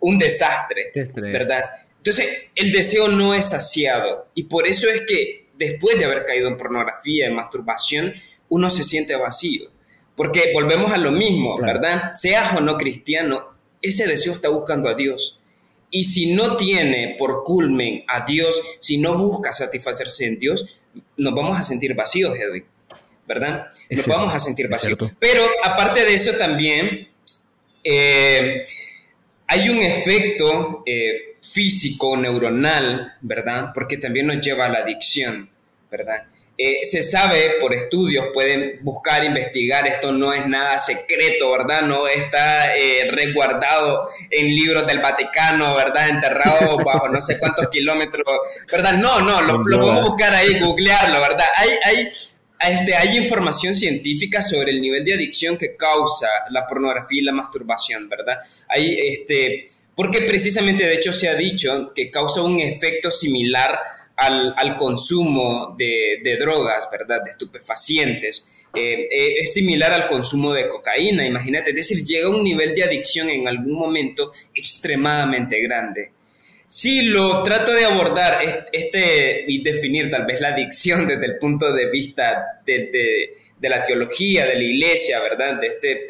un desastre, ¿verdad? Entonces, el deseo no es saciado. Y por eso es que después de haber caído en pornografía, en masturbación, uno se siente vacío. Porque volvemos a lo mismo, ¿verdad? Seas o no cristiano, ese deseo está buscando a Dios y si no tiene por culmen a Dios, si no busca satisfacerse en Dios, nos vamos a sentir vacíos, Edwin, ¿verdad? nos vamos a sentir vacíos. Pero aparte de eso también, eh, hay un efecto eh, físico, neuronal, ¿verdad? Porque también nos lleva a la adicción, ¿verdad? Eh, se sabe por estudios, pueden buscar, investigar, esto no es nada secreto, ¿verdad? No está eh, resguardado en libros del Vaticano, ¿verdad? Enterrado bajo no sé cuántos kilómetros, ¿verdad? No, no, lo, podemos buscar ahí, googlearlo, ¿verdad? Hay, hay, este, hay información científica sobre el nivel de adicción que causa la pornografía y la masturbación, ¿verdad? Hay, este, porque precisamente, de hecho, se ha dicho que causa un efecto similar al, consumo de, drogas, ¿verdad? De estupefacientes. Eh, eh, es similar al consumo de cocaína, imagínate, es decir, llega a un nivel de adicción en algún momento extremadamente grande. Si lo trato de abordar este, y definir tal vez la adicción desde el punto de vista de, la teología, de la iglesia, ¿verdad? Este,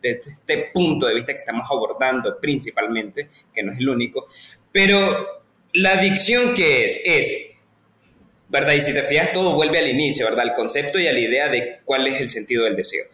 de este punto de vista que estamos abordando principalmente, que no es el único, pero la adicción que es, es ¿verdad? Y si te fijas, todo vuelve al inicio, ¿verdad? Al concepto y a la idea de cuál es el sentido del deseo.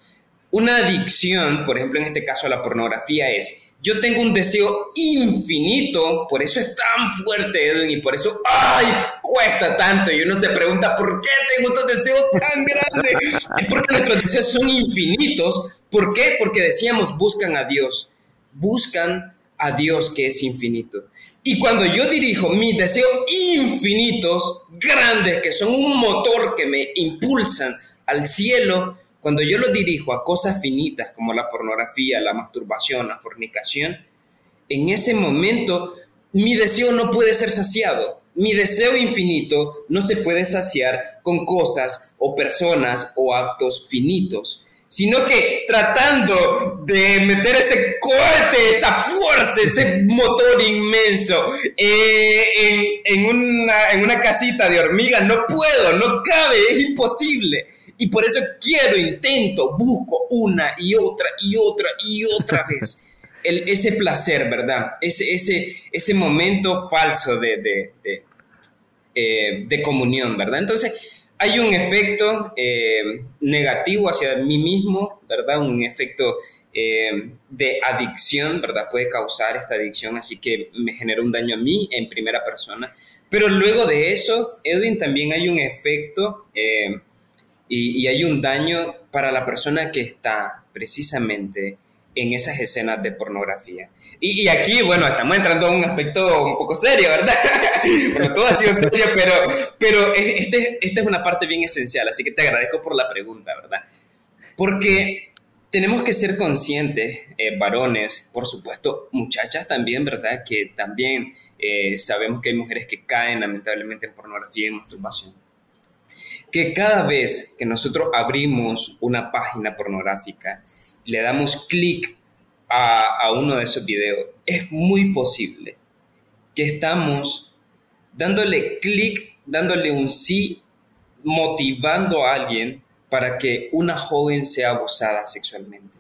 Una adicción, por ejemplo, en este caso a la pornografía, es yo tengo un deseo infinito, por eso es tan fuerte, Edwin, y por eso, ¡ay! cuesta tanto. Y uno se pregunta, ¿por qué tengo estos deseos tan grandes? es porque nuestros deseos son infinitos. ¿Por qué? Porque decíamos, buscan a Dios. Buscan a Dios que es infinito. Y cuando yo dirijo mis deseos infinitos, grandes, que son un motor que me impulsan al cielo, cuando yo los dirijo a cosas finitas como la pornografía, la masturbación, la fornicación, en ese momento mi deseo no puede ser saciado. Mi deseo infinito no se puede saciar con cosas o personas o actos finitos sino que tratando de meter ese cohete, esa fuerza, ese motor inmenso eh, en, una, en, una, casita de hormigas, no puedo, no cabe, es imposible. Y por eso quiero, intento, busco una y otra y otra y otra vez. El, ese placer, ¿verdad? Ese, ese, ese momento falso de, de, de, eh, de comunión, ¿verdad? Entonces, hay un efecto eh, negativo hacia mí mismo, ¿verdad? Un efecto eh, de adicción, ¿verdad? Puede causar esta adicción, así que me genera un daño a mí en primera persona. Pero luego de eso, Edwin, también hay un efecto eh, y, hay un daño para la persona que está precisamente en esas escenas de pornografía. Y, aquí, bueno, estamos entrando a un aspecto un poco serio, ¿verdad? bueno, todo ha sido serio, pero, pero este, esta es una parte bien esencial, así que te agradezco por la pregunta, ¿verdad? Porque tenemos que ser conscientes, eh, varones, por supuesto, muchachas también, ¿verdad? Que también eh, sabemos que hay mujeres que caen lamentablemente en pornografía y masturbación. Que cada vez que nosotros abrimos una página pornográfica, le damos clic a, uno de esos videos, es muy posible que estamos dándole clic, dándole un sí, motivando a alguien para que una joven sea abusada sexualmente.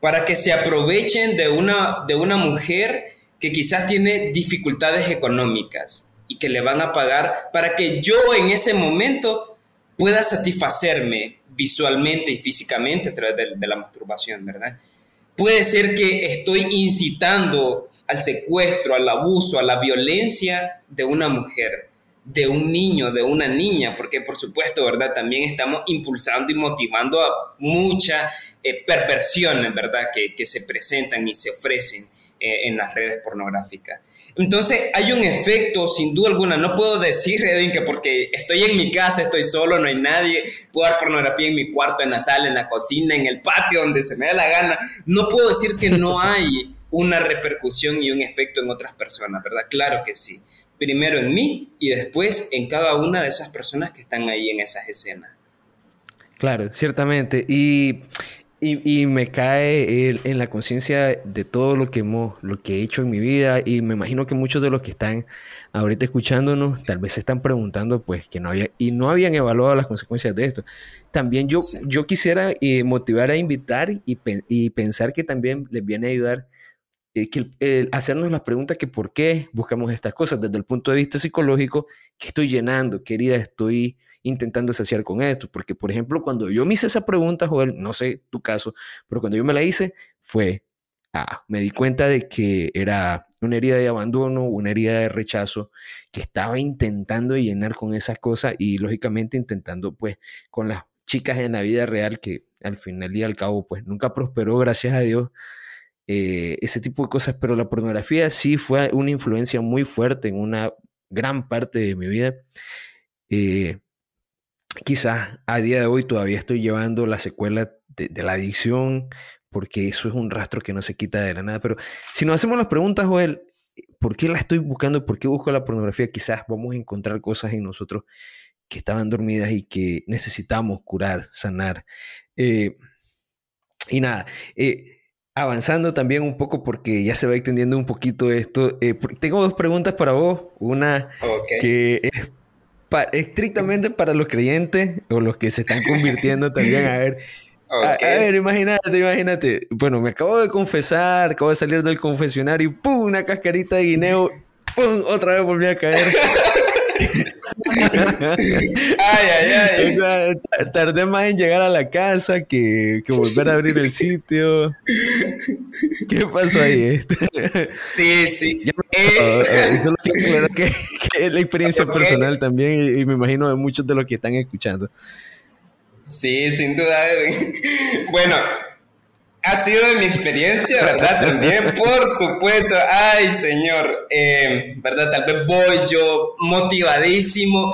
para que se aprovechen de una, de una mujer que quizás tiene dificultades económicas y que le van a pagar para que yo en ese momento pueda satisfacerme visualmente y físicamente a través de, la masturbación, ¿verdad? Puede ser que estoy incitando al secuestro, al abuso, a la violencia de una mujer, de un niño, de una niña, porque por supuesto, ¿verdad? También estamos impulsando y motivando a muchas eh, perversiones, ¿verdad? Que, se presentan y se ofrecen eh, en las redes pornográficas. Entonces hay un efecto, sin duda alguna, no puedo decir, Edwin, que porque estoy en mi casa, estoy solo, no hay nadie, puedo dar pornografía en mi cuarto, en la sala, en la cocina, en el patio, donde se me da la gana, no puedo decir que no hay una repercusión y un efecto en otras personas, ¿verdad? Claro que sí. Primero en mí y después en cada una de esas personas que están ahí en esas escenas. Claro, ciertamente. Y, y, me cae en la conciencia de todo lo que, hemos, lo que he hecho en mi vida y me imagino que muchos de los que están ahorita escuchándonos tal vez se están preguntando pues que no había y no habían evaluado las consecuencias de esto. También yo, yo quisiera eh, motivar a invitar y, y pensar que también les viene a ayudar eh, que hacernos las preguntas que por qué buscamos estas cosas desde el punto de vista psicológico, ¿qué estoy llenando? ¿Qué herida estoy intentando saciar con esto? Porque, por ejemplo, cuando yo me hice esa pregunta, Joel, no sé tu caso, pero cuando yo me la hice, fue, ah, me di cuenta de que era una herida de abandono, una herida de rechazo, que estaba intentando llenar con esas cosas y lógicamente intentando, pues, con las chicas en la vida real, que al final y al cabo, pues, nunca prosperó, gracias a Dios eh, ese tipo de cosas, pero la pornografía sí fue una influencia muy fuerte en una gran parte de mi vida. Eh, quizás a día de hoy todavía estoy llevando la secuela de, la adicción, porque eso es un rastro que no se quita de la nada. Pero si nos hacemos las preguntas, Joel, ¿por qué la estoy buscando? ¿Por qué busco la pornografía? Quizás vamos a encontrar cosas en nosotros que estaban dormidas y que necesitamos curar, sanar. Eh, y nada, avanzando también un poco porque ya se va extendiendo un poquito esto. Eh, tengo dos preguntas para vos. Una que es estrictamente para los creyentes o los que se están convirtiendo también. A ver, a, ver, imagínate, imagínate. Bueno, me acabo de confesar, acabo de salir del confesionario y ¡pum! Una cascarita de guineo. ¡Pum! Otra vez volví a caer. ay, ay, ay. O sea, tardé más en llegar a la casa que, que volver a abrir el sitio. ¿Qué pasó ahí? sí, sí. Eh, eso es que, que, es la experiencia personal también y, y, me imagino de muchos de los que están escuchando. Sí, sin duda. Bueno, ha sido de mi experiencia, ¿verdad? También, por supuesto. Ay, señor, eh, ¿verdad? Tal vez voy yo motivadísimo.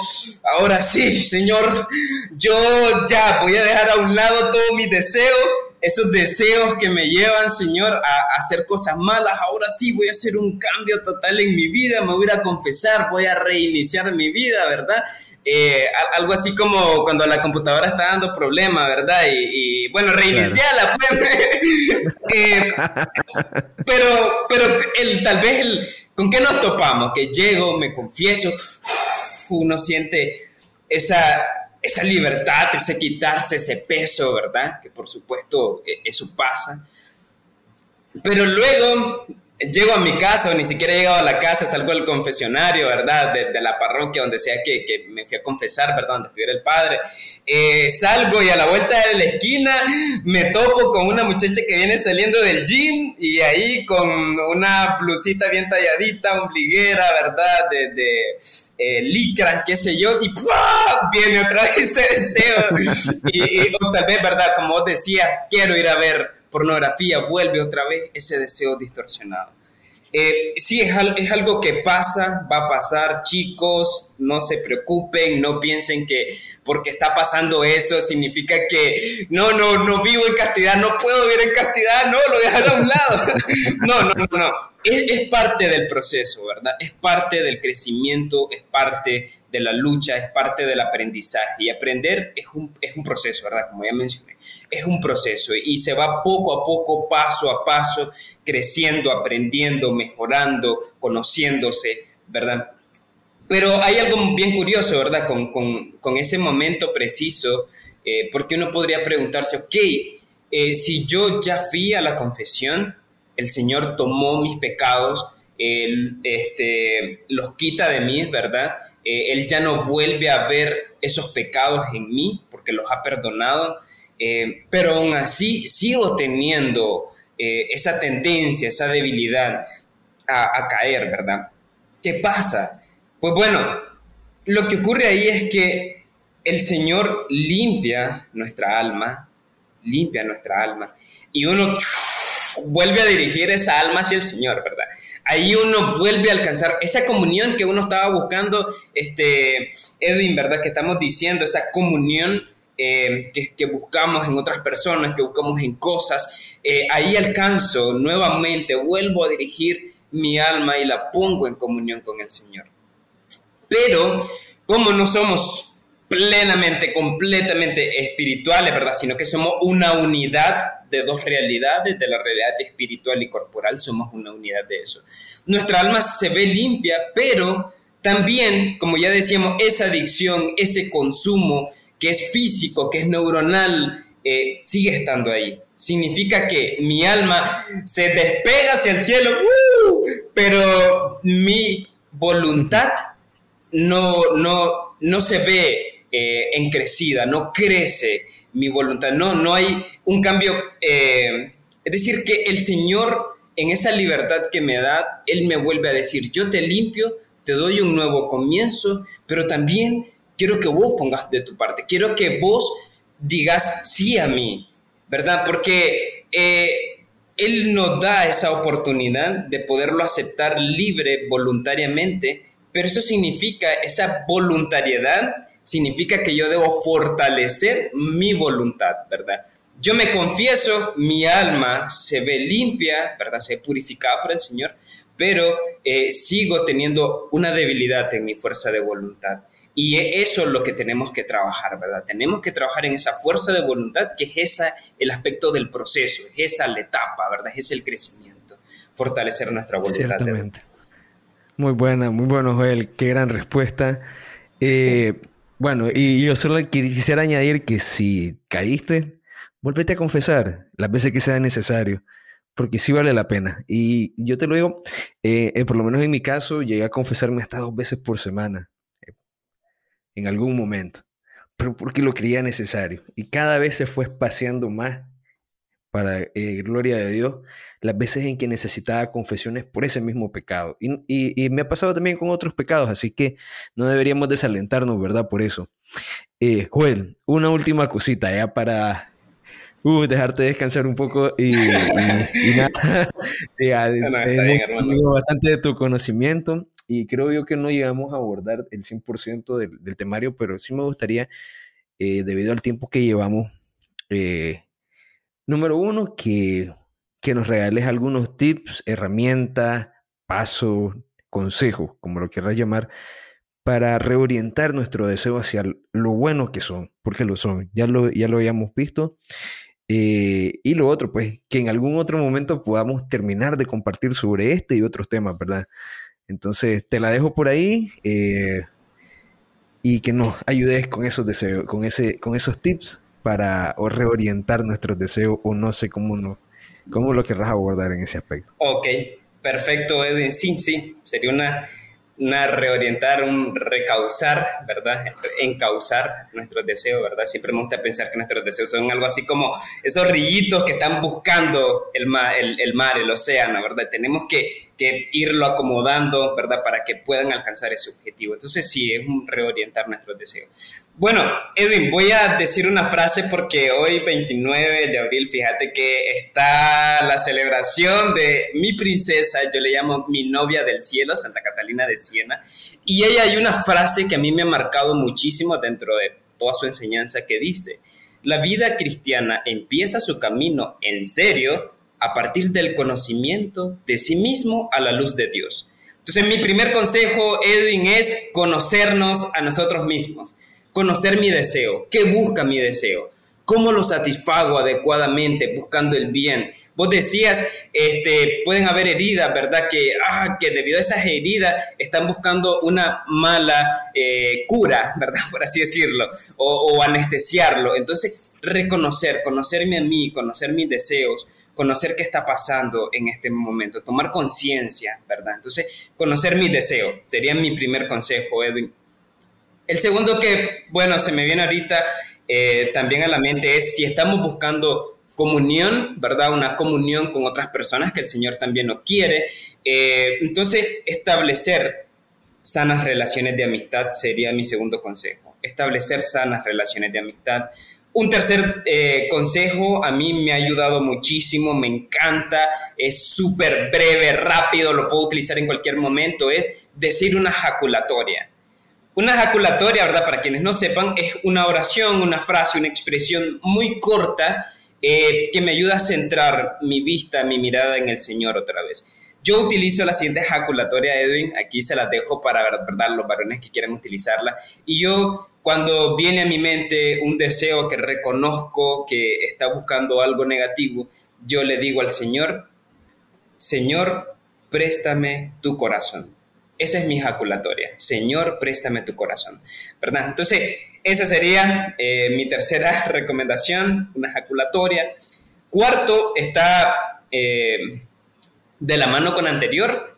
Ahora sí, señor, yo ya voy a dejar a un lado todos mis deseos, esos deseos que me llevan, señor, a, hacer cosas malas. Ahora sí voy a hacer un cambio total en mi vida, me voy a confesar, voy a reiniciar mi vida, ¿verdad? Eh, algo así como cuando la computadora está dando problemas, ¿verdad? Y, bueno, reiniciarla, pues. Eh, pero, pero el, tal vez, el, ¿con qué nos topamos? Que llego, me confieso, uno siente esa, esa libertad, ese quitarse ese peso, ¿verdad? Que por supuesto e, eso pasa. Pero luego llego a mi casa, o ni siquiera he llegado a la casa, salgo del confesionario, ¿verdad? De, la parroquia, donde sea que, que, me fui a confesar, ¿verdad? Donde estuviera el padre. Eh, salgo y a la vuelta de la esquina me topo con una muchacha que viene saliendo del gym y ahí con una blusita bien talladita, ombliguera, ¿verdad? De, de eh, licra, qué sé yo, y ¡pua! viene otra vez ese deseo. y, y tal vez, ¿verdad? Como vos decías, quiero ir a ver pornografía, vuelve otra vez ese deseo distorsionado. Eh, sí, es, es, algo que pasa, va a pasar, chicos, no se preocupen, no piensen que porque está pasando eso significa que no, no, no vivo en castidad, no puedo vivir en castidad, no, lo dejar a un lado. no, no, no, no. Es, es, parte del proceso, ¿verdad? Es parte del crecimiento, es parte de la lucha, es parte del aprendizaje. Y aprender es un, es un proceso, ¿verdad? Como ya mencioné, es un proceso y se va poco a poco, paso a paso, creciendo, aprendiendo, mejorando, conociéndose, ¿verdad? Pero hay algo bien curioso, ¿verdad? Con, con, con ese momento preciso, eh, porque uno podría preguntarse, ok, eh, si yo ya fui a la confesión, el Señor tomó mis pecados, este, los quita de mí, ¿verdad? Eh, él ya no vuelve a ver esos pecados en mí porque los ha perdonado, pero aún así sigo teniendo esa tendencia, esa debilidad a, a caer, ¿verdad? ¿Qué pasa? Pues bueno, lo que ocurre ahí es que el Señor limpia nuestra alma, limpia nuestra alma. Y uno vuelve a dirigir esa alma hacia el Señor, ¿verdad? Ahí uno vuelve a alcanzar esa comunión que uno estaba buscando, este, Edwin, ¿verdad? Que estamos diciendo, esa comunión eh, que, buscamos en otras personas, que buscamos en cosas. Eh, ahí alcanzo nuevamente, vuelvo a dirigir mi alma y la pongo en comunión con el Señor. Pero, como no somos plenamente, completamente espirituales, ¿verdad? Sino que somos una unidad de dos realidades, de la realidad espiritual y corporal, somos una unidad de eso. Nuestra alma se ve limpia, pero también, como ya decíamos, esa adicción, ese consumo que es físico, que es neuronal, eh, sigue estando ahí. Significa que mi alma se despega hacia el cielo, ¡uh! pero mi voluntad no, no, no se ve eh, en crecida, no crece mi voluntad, no, no hay un cambio. Eh, es decir, que el Señor en esa libertad que me da, Él me vuelve a decir, yo te limpio, te doy un nuevo comienzo, pero también quiero que vos pongas de tu parte, quiero que vos digas sí a mí, ¿verdad? Porque eh, Él nos da esa oportunidad de poderlo aceptar libre, voluntariamente, pero eso significa esa voluntariedad significa que yo debo fortalecer mi voluntad, ¿verdad? Yo me confieso, mi alma se ve limpia, ¿verdad? Se ve purificada por el Señor, pero eh, sigo teniendo una debilidad en mi fuerza de voluntad. Y eso es lo que tenemos que trabajar, ¿verdad? Tenemos que trabajar en esa fuerza de voluntad, que es esa, el aspecto del proceso, es esa la etapa, ¿verdad? Es el crecimiento, fortalecer nuestra voluntad. Ciertamente. Muy buena, muy bueno, Joel. Qué gran respuesta. Eh, bueno, y yo solo quisiera añadir que si caíste, vuélvete a confesar las veces que sea necesario, porque sí vale la pena. Y yo te lo digo, eh, eh, por lo menos en mi caso, llegué a confesarme hasta dos veces por semana, en algún momento, pero porque lo creía necesario. Y cada vez se fue espaciando más para eh, gloria de Dios, las veces en que necesitaba confesiones por ese mismo pecado. Y, me ha pasado también con otros pecados, así que no deberíamos desalentarnos, ¿verdad? Por eso. Eh, Joel, una última cosita ya para uh, dejarte descansar un poco y, nada. sí, bastante de tu conocimiento y creo yo que no llegamos a abordar el 100% del, temario, pero sí me gustaría, eh, debido al tiempo que llevamos, eh, Número uno, que, que nos regales algunos tips, herramientas, pasos, consejos, como lo quieras llamar, para reorientar nuestro deseo hacia lo bueno que son, porque lo son, ya lo, ya lo habíamos visto. Eh, y lo otro, pues, que en algún otro momento podamos terminar de compartir sobre este y otros temas, ¿verdad? Entonces, te la dejo por ahí eh, y que nos ayudes con esos deseos, con, ese, con esos tips para reorientar nuestros deseos o no sé cómo, no, cómo lo querrás abordar en ese aspecto. Ok, perfecto, Edwin. Sí, sí, sería una una reorientar, un recausar, ¿verdad? Encauzar nuestros deseos, ¿verdad? Siempre me gusta pensar que nuestros deseos son algo así como esos rillitos que están buscando el mar, el, mar, el océano, ¿verdad? Tenemos que, que, irlo acomodando, ¿verdad? Para que puedan alcanzar ese objetivo. Entonces sí, es un reorientar nuestros deseos. Bueno, Edwin, voy a decir una frase porque hoy 29 de abril, fíjate que está la celebración de mi princesa, yo le llamo mi novia del cielo, Santa Catalina de y ella hay una frase que a mí me ha marcado muchísimo dentro de toda su enseñanza que dice, la vida cristiana empieza su camino en serio a partir del conocimiento de sí mismo a la luz de Dios. Entonces mi primer consejo, Edwin, es conocernos a nosotros mismos, conocer mi deseo, qué busca mi deseo, ¿Cómo lo satisfago adecuadamente buscando el bien? Vos decías, este, pueden haber heridas, ¿verdad? Que, ah, que debido a esas heridas están buscando una mala eh, cura, ¿verdad? Por así decirlo, o, o anestesiarlo. Entonces, reconocer, conocerme a mí, conocer mis deseos, conocer qué está pasando en este momento, tomar conciencia, ¿verdad? Entonces, conocer mis deseos sería mi primer consejo, Edwin. El segundo que, bueno, se me viene ahorita eh, también a la mente es si estamos buscando comunión, ¿verdad? Una comunión con otras personas que el Señor también nos quiere. Eh, entonces, establecer sanas relaciones de amistad sería mi segundo consejo. Establecer sanas relaciones de amistad. Un tercer eh, consejo a mí me ha ayudado muchísimo, me encanta, es súper breve, rápido, lo puedo utilizar en cualquier momento, es decir una jaculatoria. Una ejaculatoria, ¿verdad? Para quienes no sepan, es una oración, una frase, una expresión muy corta eh, que me ayuda a centrar mi vista, mi mirada en el Señor otra vez. Yo utilizo la siguiente ejaculatoria, Edwin, aquí se la dejo para ¿verdad? los varones que quieran utilizarla. Y yo, cuando viene a mi mente un deseo que reconozco que está buscando algo negativo, yo le digo al Señor, Señor, préstame tu corazón. Esa es mi ejaculatoria. Señor, préstame tu corazón. ¿Verdad? Entonces, esa sería eh, mi tercera recomendación, una ejaculatoria. Cuarto, está eh, de la mano con anterior,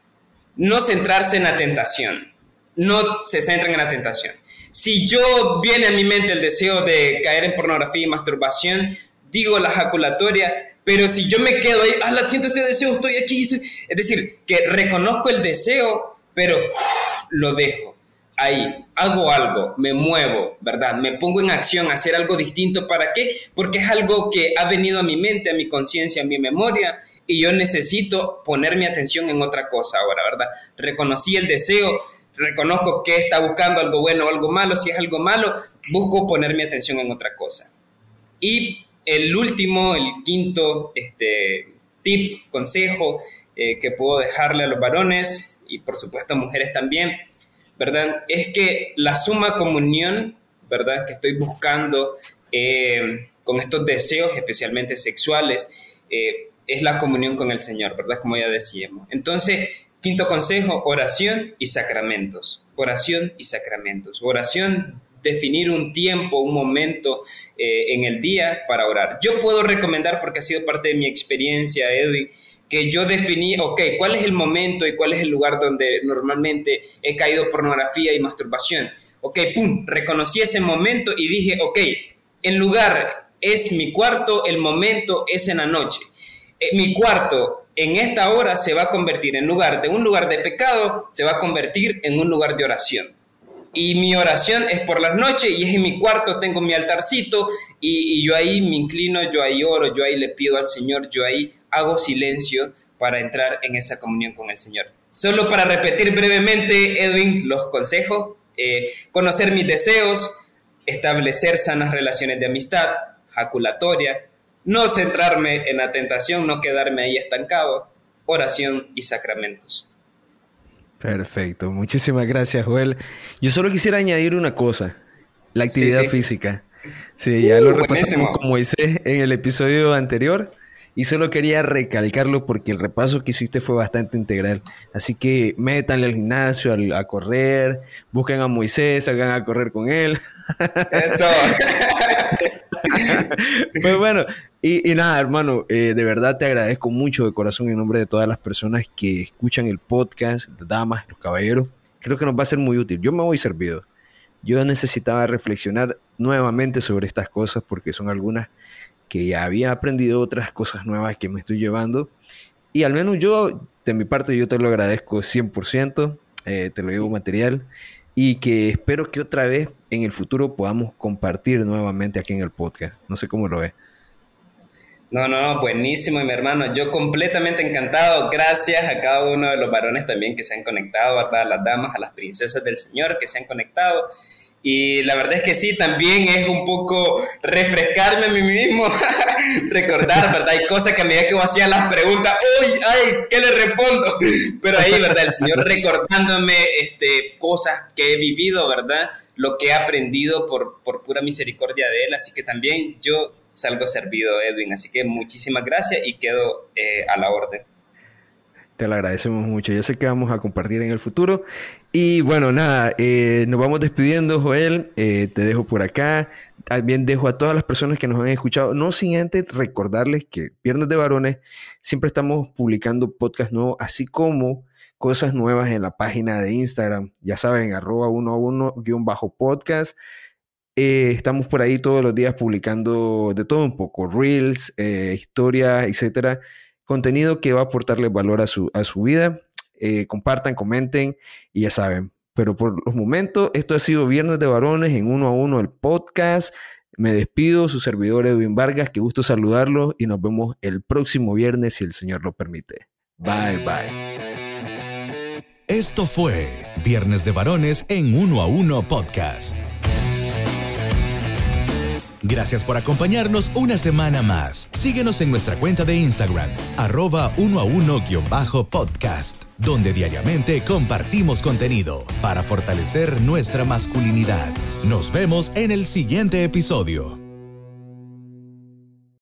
no centrarse en la tentación. No se centren en la tentación. Si yo viene a mi mente el deseo de caer en pornografía y masturbación, digo la ejaculatoria, pero si yo me quedo ahí, ah, siento este deseo, estoy aquí, estoy... es decir, que reconozco el deseo, pero lo dejo ahí, hago algo, me muevo, ¿verdad? Me pongo en acción hacer algo distinto. ¿Para qué? Porque es algo que ha venido a mi mente, a mi conciencia, a mi memoria, y yo necesito poner mi atención en otra cosa ahora, ¿verdad? Reconocí el deseo, reconozco que está buscando algo bueno o algo malo. Si es algo malo, busco poner mi atención en otra cosa. Y el último, el quinto este, tips, consejo eh, que puedo dejarle a los varones y por supuesto mujeres también, ¿verdad? Es que la suma comunión, ¿verdad? Que estoy buscando eh, con estos deseos, especialmente sexuales, eh, es la comunión con el Señor, ¿verdad? Como ya decíamos. Entonces, quinto consejo, oración y sacramentos. Oración y sacramentos. Oración definir un tiempo, un momento eh, en el día para orar. Yo puedo recomendar, porque ha sido parte de mi experiencia, Edwin, que yo definí, ok, cuál es el momento y cuál es el lugar donde normalmente he caído pornografía y masturbación. Ok, pum, reconocí ese momento y dije, ok, el lugar es mi cuarto, el momento es en la noche. Eh, mi cuarto en esta hora se va a convertir en lugar de un lugar de pecado, se va a convertir en un lugar de oración. Y mi oración es por las noches y es en mi cuarto, tengo mi altarcito y, yo ahí me inclino, yo ahí oro, yo ahí le pido al Señor, yo ahí hago silencio para entrar en esa comunión con el Señor. Solo para repetir brevemente, Edwin, los consejos, eh, conocer mis deseos, establecer sanas relaciones de amistad, jaculatoria, no centrarme en la tentación, no quedarme ahí estancado, oración y sacramentos. Perfecto, muchísimas gracias Joel. Yo solo quisiera añadir una cosa, la actividad física. Sí, ya lo uh, repasamos como hice en el episodio anterior. Y solo quería recalcarlo porque el repaso que hiciste fue bastante integral. Así que métanle al gimnasio, a correr, busquen a Moisés, salgan a correr con él. Eso. pues bueno, y, nada, hermano, eh, de verdad te agradezco mucho de corazón en nombre de todas las personas que escuchan el podcast, damas, los caballeros. Creo que nos va a ser muy útil. Yo me voy servido. Yo necesitaba reflexionar nuevamente sobre estas cosas porque son algunas que ya había aprendido otras cosas nuevas que me estoy llevando. Y al menos yo, de mi parte, yo te lo agradezco 100%, eh, te lo digo material, y que espero que otra vez en el futuro podamos compartir nuevamente aquí en el podcast. No sé cómo lo ves. No, no, buenísimo, mi hermano. Yo completamente encantado. Gracias a cada uno de los varones también que se han conectado, ¿verdad? A las damas, a las princesas del Señor que se han conectado. Y la verdad es que sí, también es un poco refrescarme a mí mismo, recordar, ¿verdad? Hay cosas que a medida que yo hacía las preguntas, ¡uy! ¡ay! ¿Qué le respondo? Pero ahí, ¿verdad? El Señor recordándome este, cosas que he vivido, ¿verdad? Lo que he aprendido por, por pura misericordia de Él. Así que también yo salgo servido, Edwin. Así que muchísimas gracias y quedo eh, a la orden. Te lo agradecemos mucho. Yo sé que vamos a compartir en el futuro. Y bueno, nada, eh, nos vamos despidiendo, Joel. te dejo por acá. También dejo a todas las personas que nos han escuchado, no sin antes recordarles que Viernes de Varones siempre estamos publicando podcast nuevos, así como cosas nuevas en la página de Instagram. Ya saben, arroba uno a uno guion bajo podcast. Eh, estamos por ahí todos los días publicando de todo un poco, reels, eh, historia, etcétera. Contenido que va a aportarle valor a su, a su vida. Eh, compartan, comenten y ya saben, pero por los momentos, esto ha sido Viernes de Varones en uno a uno el podcast. Me despido, su servidor Edwin Vargas, que gusto saludarlos y nos vemos el próximo viernes si el Señor lo permite. Bye bye. Esto fue Viernes de Varones en uno a uno podcast. Gracias por acompañarnos una semana más. Síguenos en nuestra cuenta de Instagram, arroba uno a uno podcast, donde diariamente compartimos contenido para fortalecer nuestra masculinidad. Nos vemos en el siguiente episodio.